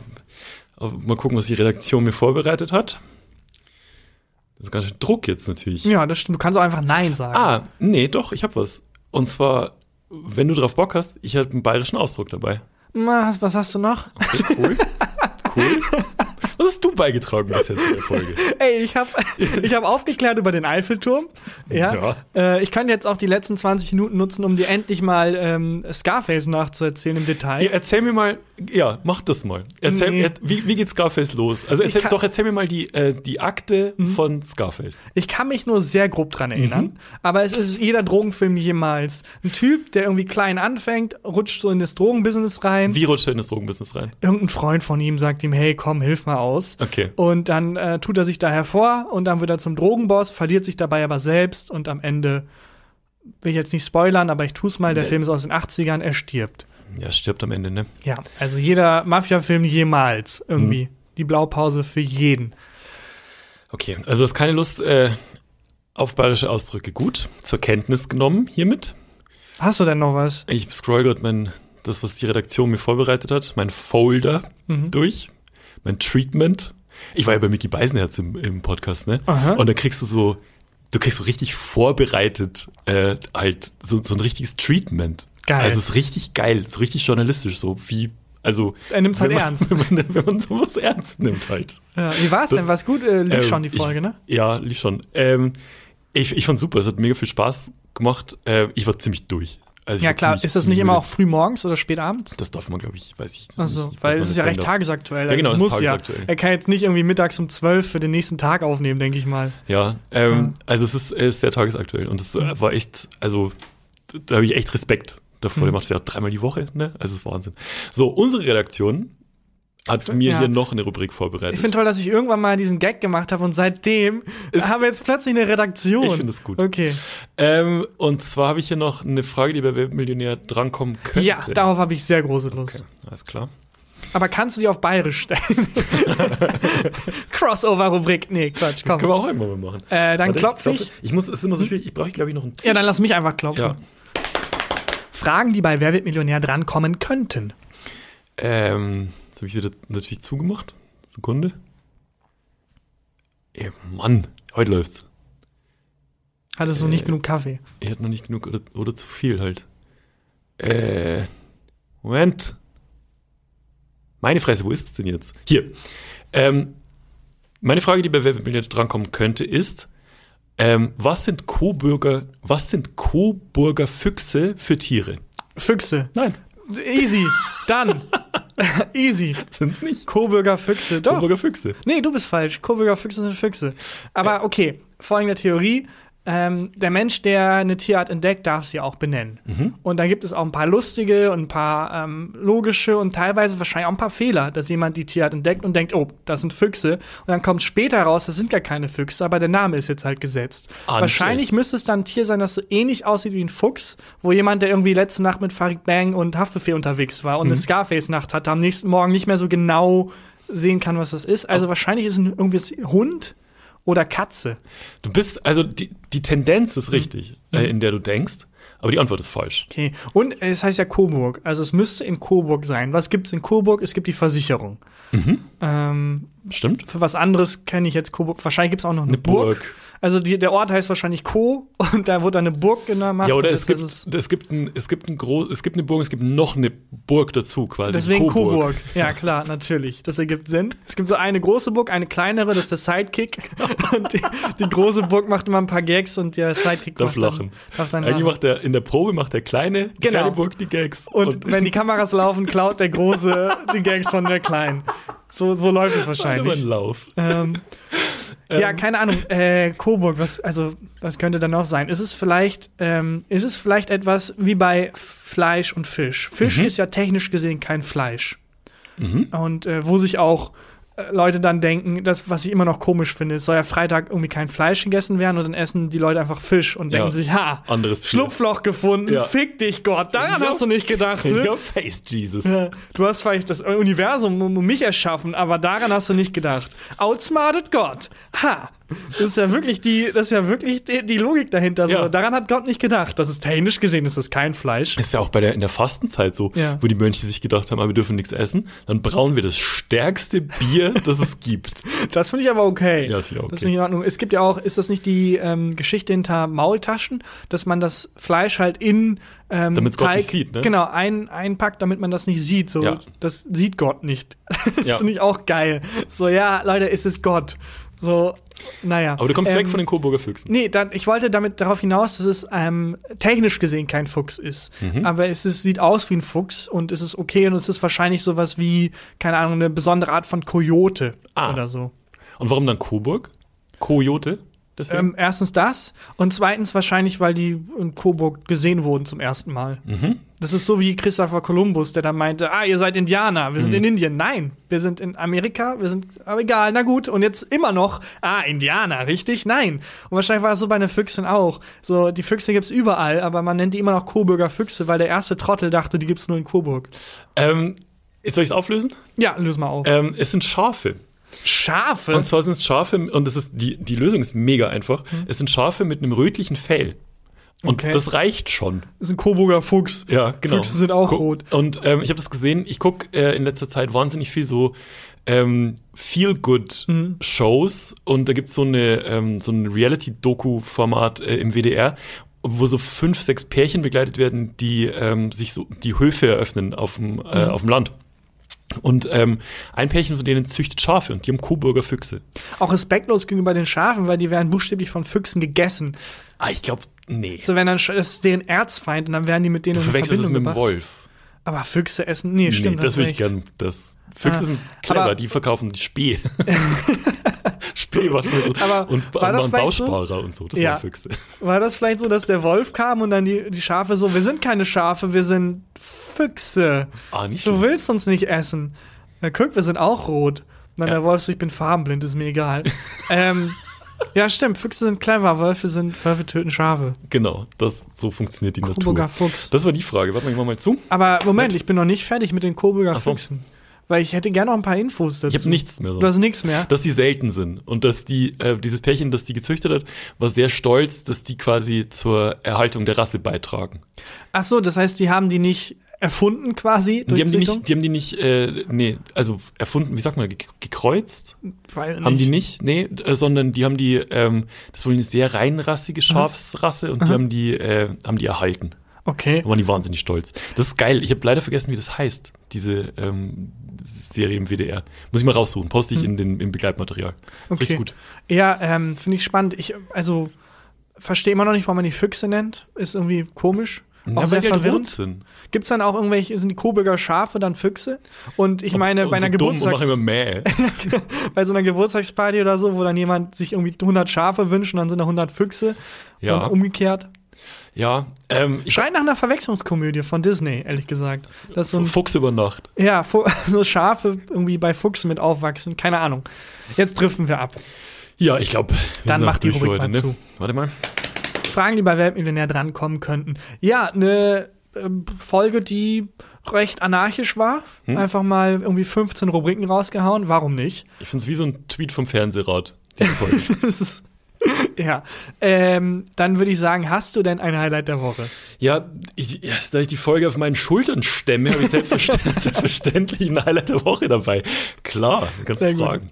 mal gucken, was die Redaktion mir vorbereitet hat. Das ist ganz schön Druck jetzt natürlich. Ja, das stimmt. Du kannst auch einfach Nein sagen. Ah, nee, doch, ich habe was. Und zwar, wenn du drauf Bock hast, ich habe einen bayerischen Ausdruck dabei. Na, was, hast du noch? Okay, cool. cool. Was hast du beigetragen bis jetzt in der Folge? Ey, ich habe ich hab aufgeklärt über den Eiffelturm. Ja. Ja. Äh, ich kann jetzt auch die letzten 20 Minuten nutzen, um dir endlich mal ähm, Scarface nachzuerzählen im Detail. Ja, erzähl mir mal, ja, mach das mal. Erzähl, Nee. er, wie, wie geht Scarface los? Also erzähl, kann- doch, erzähl mir mal die, äh, die Akte von Scarface. Ich kann mich nur sehr grob dran erinnern, Mhm. aber es ist jeder Drogenfilm jemals. Ein Typ, der irgendwie klein anfängt, rutscht so in das Drogenbusiness rein. Wie rutscht er in das Drogenbusiness rein? Irgendein Freund von ihm sagt ihm, hey, komm, hilf mal aus. Okay. Und dann äh, tut er sich da hervor und dann wird er zum Drogenboss, verliert sich dabei aber selbst und am Ende will ich jetzt nicht spoilern, aber ich tu's mal, der Nee. Film ist aus den 80ern, er stirbt. Ja, stirbt am Ende, ne? Ja, also jeder Mafia-Film jemals irgendwie. Die Blaupause für jeden. Okay, also du hast keine Lust äh, auf bayerische Ausdrücke. Gut, zur Kenntnis genommen hiermit. Hast du denn noch was? Ich scroll gerade mein, das, was die Redaktion mir vorbereitet hat, mein Folder Mhm. durch, mein Treatment. Ich war ja bei Mickey Beisenherz im, im Podcast, ne? Aha. Und da kriegst du so, du kriegst so richtig vorbereitet äh, halt so, so ein richtiges Treatment. Geil. Also es ist richtig geil, so richtig journalistisch, so wie, also Er nimmt's halt wenn man, ernst. Wenn man, wenn man sowas ernst nimmt halt. Ja, wie war's Das- denn? War's gut? Äh, lief Ähm, schon die Folge, ich, ne? Ja, lief schon. Ähm, ich, ich fand's super, es hat mega viel Spaß gemacht. Äh, ich war ziemlich durch. Also Ja klar, ist das nicht immer auch früh morgens oder spät abends? Das darf man, glaube ich, weiß ich Also, nicht. weil was es ist ja recht darf. tagesaktuell. Ja, genau, also es muss ja. tagesaktuell. Er kann jetzt nicht irgendwie mittags um 12 für den nächsten Tag aufnehmen, denke ich mal. Ja, ähm, Ja. also es ist, ist sehr tagesaktuell und es äh, war echt, also da- da habe ich echt Respekt davor. Mhm. Der macht es ja dreimal die Woche, ne? Also es ist Wahnsinn. So, unsere Redaktion hat mir Ja. hier noch eine Rubrik vorbereitet. Ich finde toll, dass ich irgendwann mal diesen Gag gemacht habe und seitdem Ist- haben wir jetzt plötzlich eine Redaktion. Ich finde es gut. Okay. ähm, und zwar habe ich hier noch eine Frage, die bei Weltmillionär drankommen könnte. Ja, darauf habe ich sehr große Lust. Okay, alles klar. Aber kannst du die auf Bayerisch stellen? Crossover-Rubrik. Nee, Quatsch, Das können komm. wir auch irgendwann mal machen. Äh, dann Warte, klopfe ich. Ich muss, es ist immer so schwierig, ich brauche, glaube ich, noch einen Tipp. Ja, dann lass mich einfach klopfen. Ja. Fragen, die bei Wer wird Millionär drankommen könnten. Ähm, das habe ich wieder natürlich zugemacht. Sekunde. Ey, Mann, heute läuft's. Hattest du Äh. nicht genug Kaffee? Ich hatte noch nicht genug oder, oder zu viel halt. Äh, Moment. Meine Fresse, wo ist es denn jetzt? Hier. Ähm, meine Frage, die bei Wer wird Millionär drankommen könnte, ist, ähm, was sind Coburger, was sind Coburger Füchse für Tiere? Füchse. Nein, Easy. Dann. Easy. sind's nicht. Coburger Füchse. Doch. Coburger Füchse. Nee, du bist falsch. Coburger Füchse sind Füchse. Aber okay, folgende Theorie. Ähm, der Mensch, der eine Tierart entdeckt, darf sie auch benennen. Mhm. Und dann gibt es auch ein paar lustige und ein paar ähm, logische und teilweise wahrscheinlich auch ein paar Fehler, dass jemand die Tierart entdeckt und denkt, oh, das sind Füchse. Und dann kommt später raus, das sind gar keine Füchse, aber der Name ist jetzt halt gesetzt. Ah, wahrscheinlich schlecht. müsste es dann ein Tier sein, das so ähnlich aussieht wie ein Fuchs, wo jemand, der irgendwie letzte Nacht mit Farid Bang und Haftbefehl unterwegs war Mhm. und eine Scarface-Nacht hatte, am nächsten Morgen nicht mehr so genau sehen kann, was das ist. Also wahrscheinlich ist es ein irgendwie Hund oder Katze. Du bist, also die, die Tendenz Mhm. ist richtig, äh, in der du denkst, aber die Antwort ist falsch. Okay. Und es heißt ja Coburg. Also es müsste in Coburg sein. Was gibt's in Coburg? Es gibt die Versicherung. Ähm, Stimmt? für was anderes kenne ich jetzt Coburg. Wahrscheinlich gibt's auch noch eine, Eine Burg. Burg. Also die, der Ort heißt wahrscheinlich Co. Und da wurde eine Burg gemacht. Ja, oder Und es gibt, ist es gibt ein, es gibt ein groß, es gibt eine Burg, es gibt noch eine Burg dazu quasi. Deswegen Coburg. Coburg. Ja, klar, natürlich. Das ergibt Sinn. Es gibt so eine große Burg, eine kleinere, das ist der Sidekick. Und die, die große Burg macht immer ein paar Gags und der Sidekick Darf macht lachen. Dann, darf dann Eigentlich lachen. macht der, in der Probe macht der kleine, die Genau. kleine Burg die Gags. Und, wenn die Kameras laufen, klaut der Große die Gags von der Kleinen. So, so läuft es wahrscheinlich. ein Lauf. Ähm, ja, keine Ahnung. Äh, Coburg, was, also, was könnte da noch sein? Ist es vielleicht, ähm, ist es vielleicht etwas wie bei Fleisch und Fisch? Fisch Mhm. ist ja technisch gesehen kein Fleisch. Und äh, wo sich auch Leute dann denken, das, was ich immer noch komisch finde, es soll ja Freitag irgendwie kein Fleisch gegessen werden und dann essen die Leute einfach Fisch und Ja. denken sich, ha, Anderes. Schlupfloch gefunden, Ja. fick dich Gott, daran Ja. hast du nicht gedacht. In your face, Jesus. Ja, Du hast vielleicht das Universum um mich erschaffen, aber daran hast du nicht gedacht. Outsmarted God. Ha! Das ist ja wirklich die, das ist ja wirklich die, die Logik dahinter. So. Ja. Daran hat Gott nicht gedacht. Das ist technisch gesehen, ist das kein Fleisch. Ist ja auch bei der, in der Fastenzeit so, Ja. wo die Mönche sich gedacht haben, aber wir dürfen nichts essen. Dann brauen wir das stärkste Bier, das es gibt. Das finde ich aber okay. Ja, das finde ich auch Das okay. finde ich in Ordnung. Es gibt ja auch, ist das nicht die ähm, Geschichte hinter Maultaschen, dass man das Fleisch halt in ähm, Damit's Gott nicht sieht, ne? genau, ein, einpackt, damit man das nicht sieht. So, Ja. das sieht Gott nicht. das Ja. finde ich auch geil. So, ja, Leute, es ist Gott. So, naja. Aber du kommst Ähm, weg von den Coburger Füchsen. Nee, dann, ich wollte damit darauf hinaus, dass es ähm, technisch gesehen kein Fuchs ist. Mhm. Aber es ist, sieht aus wie ein Fuchs und es ist okay und es ist wahrscheinlich sowas wie, keine Ahnung, eine besondere Art von Kojote Ah. oder so. Und warum dann Coburg? Coyote? Ähm, erstens das und zweitens wahrscheinlich, weil die in Coburg gesehen wurden zum ersten Mal. Mhm. Das ist so wie Christopher Columbus, der dann meinte, ah, ihr seid Indianer, wir sind Mhm. in Indien. Nein, wir sind in Amerika, wir sind, aber egal, na gut. Und jetzt immer noch, ah, Indianer, richtig? Nein. Und wahrscheinlich war es so bei den Füchsen auch. So, die Füchse gibt's überall, aber man nennt die immer noch Coburger Füchse, weil der erste Trottel dachte, die gibt's nur in Coburg. Ähm, soll ich es auflösen? Ja, löse mal auf. Ähm, es sind Schafe. Schafe? Und zwar sind es Schafe, und das ist die, die Lösung ist mega einfach. Mhm. Es sind Schafe mit einem rötlichen Fell. Und Okay. das reicht schon. das ist ein Coburger Fuchs. Ja, genau. Füchse sind auch Gu- rot. Und ähm, ich habe das gesehen, ich gucke äh, in letzter Zeit wahnsinnig viel so ähm, Feel-Good-Shows und da gibt's so, eine, ähm, so ein Reality-Doku-Format äh, im WDR, wo so fünf, sechs Pärchen begleitet werden, die ähm, sich so die Höfe eröffnen auf dem, äh, auf dem Land. Und ähm, ein Pärchen von denen züchtet Schafe und die haben Coburger Füchse. Auch respektlos gegenüber den Schafen, weil die werden buchstäblich von Füchsen gegessen. Ah, ich glaube, nee. So, wenn dann, das ist deren Erzfeind und dann werden die mit denen Du verwechselst es mit dem. Wolf. Aber Füchse essen, nee, stimmt. nee, das würde ich gern. Das, Füchse Ah, sind clever, aber- die verkaufen die Spee. Spee war so. Aber und, war das und so? Bausparer und so. Das Ja. waren Füchse. War das vielleicht so, dass der Wolf kam und dann die, die Schafe so, wir sind keine Schafe, wir sind Füchse. Ah, nicht Du willst uns nicht essen. Na guck, wir sind auch rot. Dann Ja. der Wolf so, ich bin farbenblind, ist mir egal. ähm, ja, stimmt, Füchse sind clever, Wölfe sind, Wölfe töten Schafe. Genau, das, so funktioniert die Coburger Natur. Fuchs. Das war die Frage. Warte mal, ich mach mal zu. Aber Moment, ich bin noch nicht fertig mit den Coburger so. Füchsen. Weil ich hätte gerne noch ein paar Infos dazu. Ich habe nichts mehr. Du hast nichts mehr. dass die selten sind und dass die äh, dieses Pärchen, das die gezüchtet hat, war sehr stolz, dass die quasi zur Erhaltung der Rasse beitragen. Ach so, das heißt, die haben die nicht erfunden quasi Die haben die nicht, die haben die nicht, äh, nee, also erfunden, wie sagt man, ge gekreuzt? Weil Haben die nicht, nee, äh, sondern die haben die, ähm, das ist wohl eine sehr reinrassige Schafsrasse und die haben die, äh, haben die erhalten. Okay. Da waren die wahnsinnig stolz. Das ist geil. Ich habe leider vergessen, wie das heißt, diese ähm, Serie im WDR. Muss ich mal raussuchen. Poste ich in den, im Begleitmaterial. Hm. Okay. Richtig gut. Ja, ähm, finde ich spannend. Ich, also, verstehe immer noch nicht, warum man die Füchse nennt. Ist irgendwie komisch. Ja, Auch weil sehr die halt verwirrend. sind. Gibt's dann auch irgendwelche, sind die Coburger Schafe dann Füchse? Und ich meine, Und bei einer Geburtstags bei so einer Geburtstagsparty oder so, wo dann jemand sich irgendwie 100 Schafe wünscht und dann sind da 100 Füchse. Ja. Und umgekehrt. Ja, ähm, Scheint nach einer Verwechslungskomödie von Disney, ehrlich gesagt. Das ist so ein Fuchs über Nacht. Ja, so Schafe irgendwie bei Fuchsen mit aufwachsen, keine Ahnung. Jetzt driften wir ab. Ja, ich glaube. Dann mach die Rubrik mal zu. Warte mal. Fragen, die bei Weltmillionär drankommen könnten. Ja, eine ähm, Folge, die recht anarchisch war. Hm? Einfach mal irgendwie 15 Rubriken rausgehauen. Warum nicht? Ich finde es wie so ein Tweet vom Fernsehrat. das ist, ja. Ähm, dann würde ich sagen, hast du denn ein Highlight der Woche? ja, ich, da ich die Folge auf meinen Schultern stemme, habe ich selbstverständlich, selbstverständlich ein Highlight der Woche dabei. Klar, kannst du fragen.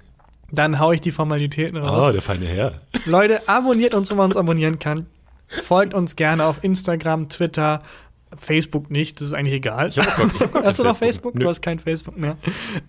Dann hau ich die Formalitäten raus. Ah, der feine Herr. Leute, abonniert uns, wo man uns abonnieren kann. Folgt uns gerne auf Instagram, Twitter, Facebook nicht, das ist eigentlich egal. Ich hab gar- ich hab Hast du noch Facebook. Facebook? Du hast kein Facebook mehr.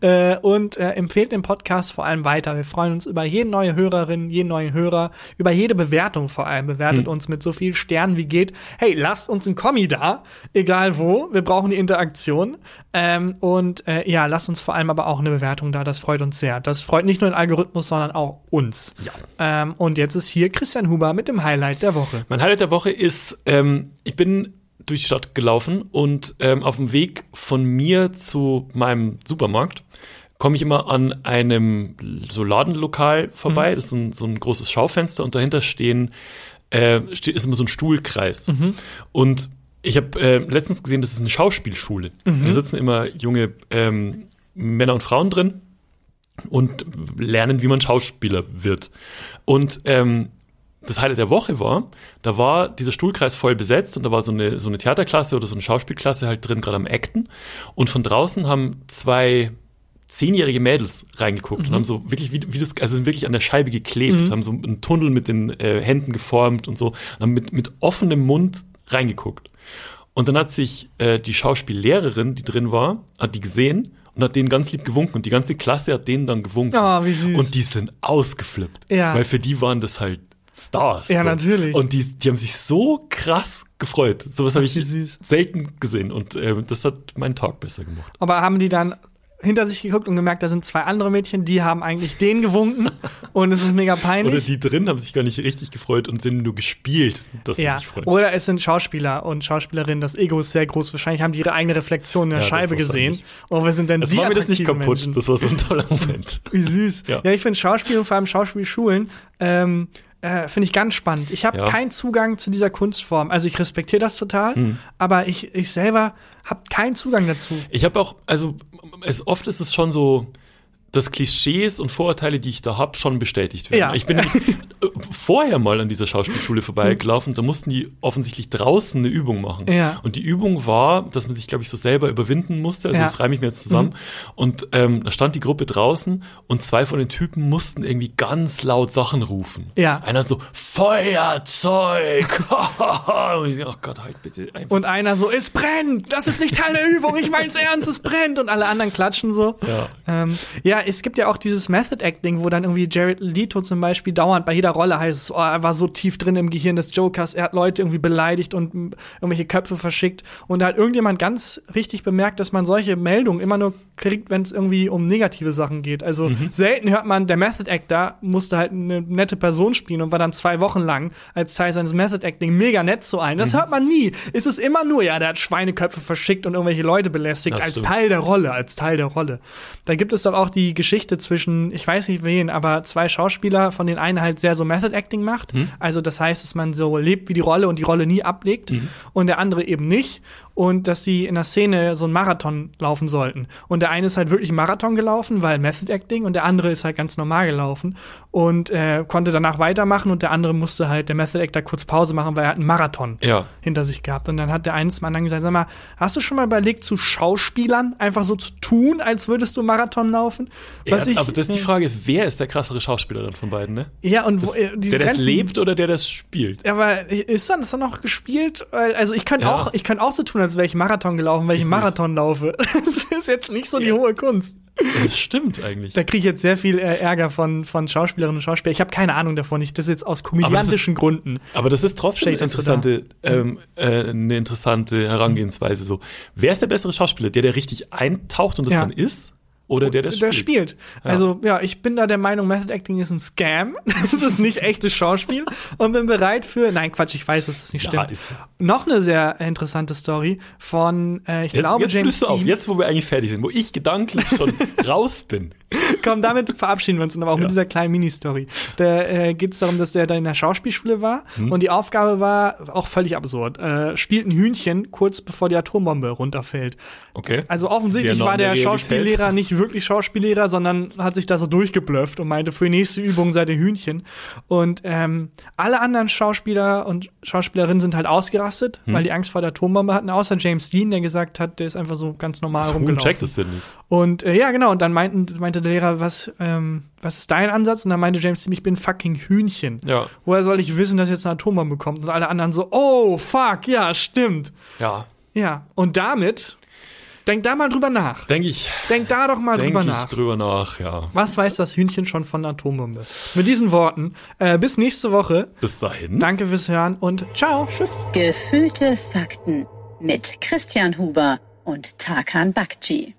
Äh, und äh, empfehlt den Podcast vor allem weiter. Wir freuen uns über jede neue Hörerin, jeden neuen Hörer, über jede Bewertung vor allem. Bewertet Hm. uns mit so viel Sternen wie geht. Hey, lasst uns ein Kommi da, egal wo. Wir brauchen die Interaktion. Ähm, und äh, ja, lasst uns vor allem aber auch eine Bewertung da. Das freut uns sehr. Das freut nicht nur den Algorithmus, sondern auch uns. Ja. Ähm, und jetzt ist hier Christian Huber mit dem Highlight der Woche. Mein Highlight der Woche ist, ähm, ich bin durch die Stadt gelaufen und ähm, auf dem Weg von mir zu meinem Supermarkt komme ich immer an einem so Ladenlokal vorbei. Das ist ein, so ein großes Schaufenster und dahinter stehen äh, steht, ist immer so ein Stuhlkreis. Und ich habe äh, letztens gesehen, das ist eine Schauspielschule. Da sitzen immer junge ähm, Männer und Frauen drin und lernen, wie man Schauspieler wird. Und ähm, das Highlight der Woche war, da war dieser Stuhlkreis voll besetzt und da war so eine, so eine Theaterklasse oder so eine Schauspielklasse halt drin, gerade am Acten. Und von draußen haben zwei zehnjährige Mädels reingeguckt mhm. und haben so wirklich, wie, wie das, also sind wirklich an der Scheibe geklebt, mhm. haben so einen Tunnel mit den äh, Händen geformt und so, und haben mit, mit offenem Mund reingeguckt. Und dann hat sich äh, die Schauspiellehrerin, die drin war, hat die gesehen und hat denen ganz lieb gewunken und die ganze Klasse hat denen dann gewunken. Oh, wie süß. Und die sind ausgeflippt. Ja. Weil für die waren das halt Stars. Ja, so. natürlich. Und die, die haben sich so krass gefreut. Sowas habe ich süß. selten gesehen und äh, das hat meinen Tag besser gemacht. Aber haben die dann hinter sich geguckt und gemerkt, da sind zwei andere Mädchen, die haben eigentlich den gewunken und es ist mega peinlich. Oder die drin haben sich gar nicht richtig gefreut und sind nur gespielt, dass sie ja. sich freuen. Oder es sind Schauspieler und Schauspielerinnen, das Ego ist sehr groß. Wahrscheinlich haben die ihre eigene Reflexion in der Ja, Scheibe gesehen. Und wir sind dann Jetzt die war mir das nicht kaputt. Menschen. Das war so ein toller Moment. Wie süß. Ja, Ja. ich finde Schauspiel und vor allem Schauspielschulen ähm, äh, finde ich ganz spannend. Ich habe Ja. keinen Zugang zu dieser Kunstform. Also ich respektiere das total, Hm. aber ich, ich selber habe keinen Zugang dazu. Ich habe auch, also es, oft ist es schon so, dass Klischees und Vorurteile, die ich da habe, schon bestätigt werden. Ja. Ich bin äh, vorher mal an dieser Schauspielschule vorbeigelaufen, da mussten die offensichtlich draußen eine Übung machen. Ja. Und die Übung war, dass man sich, glaube ich, so selber überwinden musste. Also Ja. das reime ich mir jetzt zusammen. Mhm. Und ähm, da stand die Gruppe draußen und zwei von den Typen mussten irgendwie ganz laut Sachen rufen. Ja. Einer hat so, Feuerzeug! und ich, oh Gott, halt bitte einfach. Und einer so, es brennt, das ist nicht Teil der Übung, ich mein's ernst, es brennt. Und alle anderen klatschen so. Ja. Ähm, ja, es gibt ja auch dieses Method Acting, wo dann irgendwie Jared Leto zum Beispiel dauernd bei jeder Rolle heißt es, oh, er war so tief drin im Gehirn des Jokers, er hat Leute irgendwie beleidigt und irgendwelche Köpfe verschickt. Und da hat irgendjemand ganz richtig bemerkt, dass man solche Meldungen immer nur kriegt, wenn es irgendwie um negative Sachen geht. Also selten hört man, der Method Actor musste halt eine nette Person spielen und war dann zwei Wochen lang als Teil seines Method Acting mega nett zu allen. Das hört man nie. Es ist immer nur, ja, der hat Schweineköpfe verschickt und irgendwelche Leute belästigt Das als stimmt. Teil der Rolle, als Teil der Rolle. Da gibt es doch auch die Geschichte zwischen, ich weiß nicht wen, aber zwei Schauspieler, von denen einer halt sehr so Method Acting macht. Also das heißt, dass man so lebt wie die Rolle und die Rolle nie ablegt und der andere eben nicht. Und dass sie in der Szene so einen Marathon laufen sollten. Und der eine ist halt wirklich einen Marathon gelaufen, weil Method Acting, und der andere ist halt ganz normal gelaufen und äh, konnte danach weitermachen und der andere musste halt, der Method Actor, kurz Pause machen, weil er hat einen Marathon Ja. hinter sich gehabt. Und dann hat der eine zum anderen gesagt, sag mal, hast du schon mal überlegt, zu Schauspielern einfach so zu tun, als würdest du Marathon laufen? Ja, aber das ist die Frage, wer ist der krassere Schauspieler dann von beiden, ne? Ja, und wo, äh, die der das Grenzen- lebt oder der das spielt? Aber ist dann, ist dann noch gespielt? Also ich könnte Ja. auch, ich könnte auch so tun, als wäre ich Marathon gelaufen, weil ich einen Marathon laufe. Das ist jetzt nicht so die Ja. hohe Kunst. Das stimmt eigentlich. Da kriege ich jetzt sehr viel äh, Ärger von, von Schauspielerinnen und Schauspielern. Ich habe keine Ahnung davon. Ich das jetzt aus komödiantischen Gründen. Aber das ist trotzdem eine interessante, ähm, äh, eine interessante Herangehensweise. So, wer ist der bessere Schauspieler? Der, der richtig eintaucht und das Ja. dann ist? Oder der, der spielt? Der spielt. Also, ja, ich bin da der Meinung, Method Acting ist ein Scam. Das ist nicht echtes Schauspiel. Und bin bereit für. Nein, Quatsch, ich weiß, dass das nicht Ja, stimmt. ist- Noch eine sehr interessante Story von, äh, ich Jetzt, glaube, jetzt James du auf, Dean. jetzt wo wir eigentlich fertig sind, wo ich gedanklich schon raus bin. Komm, damit verabschieden wir uns dann aber auch mit Ja. dieser kleinen Mini-Story. Da äh, geht es darum, dass der da in der Schauspielschule war Hm. und die Aufgabe war auch völlig absurd. Äh, spielt ein Hühnchen kurz bevor die Atombombe runterfällt. Okay. Also offensichtlich war der, Realität. Schauspiellehrer nicht wirklich Schauspiellehrer, sondern hat sich da so durchgeblufft und meinte, für die nächste Übung seid ihr Hühnchen. Und ähm, alle anderen Schauspieler und Schauspielerinnen sind halt ausgerastet, Hm. weil die Angst vor der Atombombe hatten, außer James Dean, der gesagt hat, der ist einfach so ganz normal Das rumgelaufen. checkt es denn nicht. Und äh, ja, genau, und dann meinten, meinte der Lehrer, was, ähm, was ist dein Ansatz? Und dann meinte James Dean, ich bin fucking Hühnchen. Ja. Woher soll ich wissen, dass jetzt eine Atombombe kommt? Und alle anderen so, oh, fuck, ja, stimmt. Ja. Ja, und damit, denk da mal drüber nach. Denke ich, Denk da doch mal denke drüber ich nach. drüber nach, ja. Was weiß das Hühnchen schon von der Atombombe? Mit diesen Worten, äh, bis nächste Woche. Bis dahin. Danke fürs Hören und ciao. Tschüss. Gefühlte Fakten mit Christian Huber und Tarkan Bakci.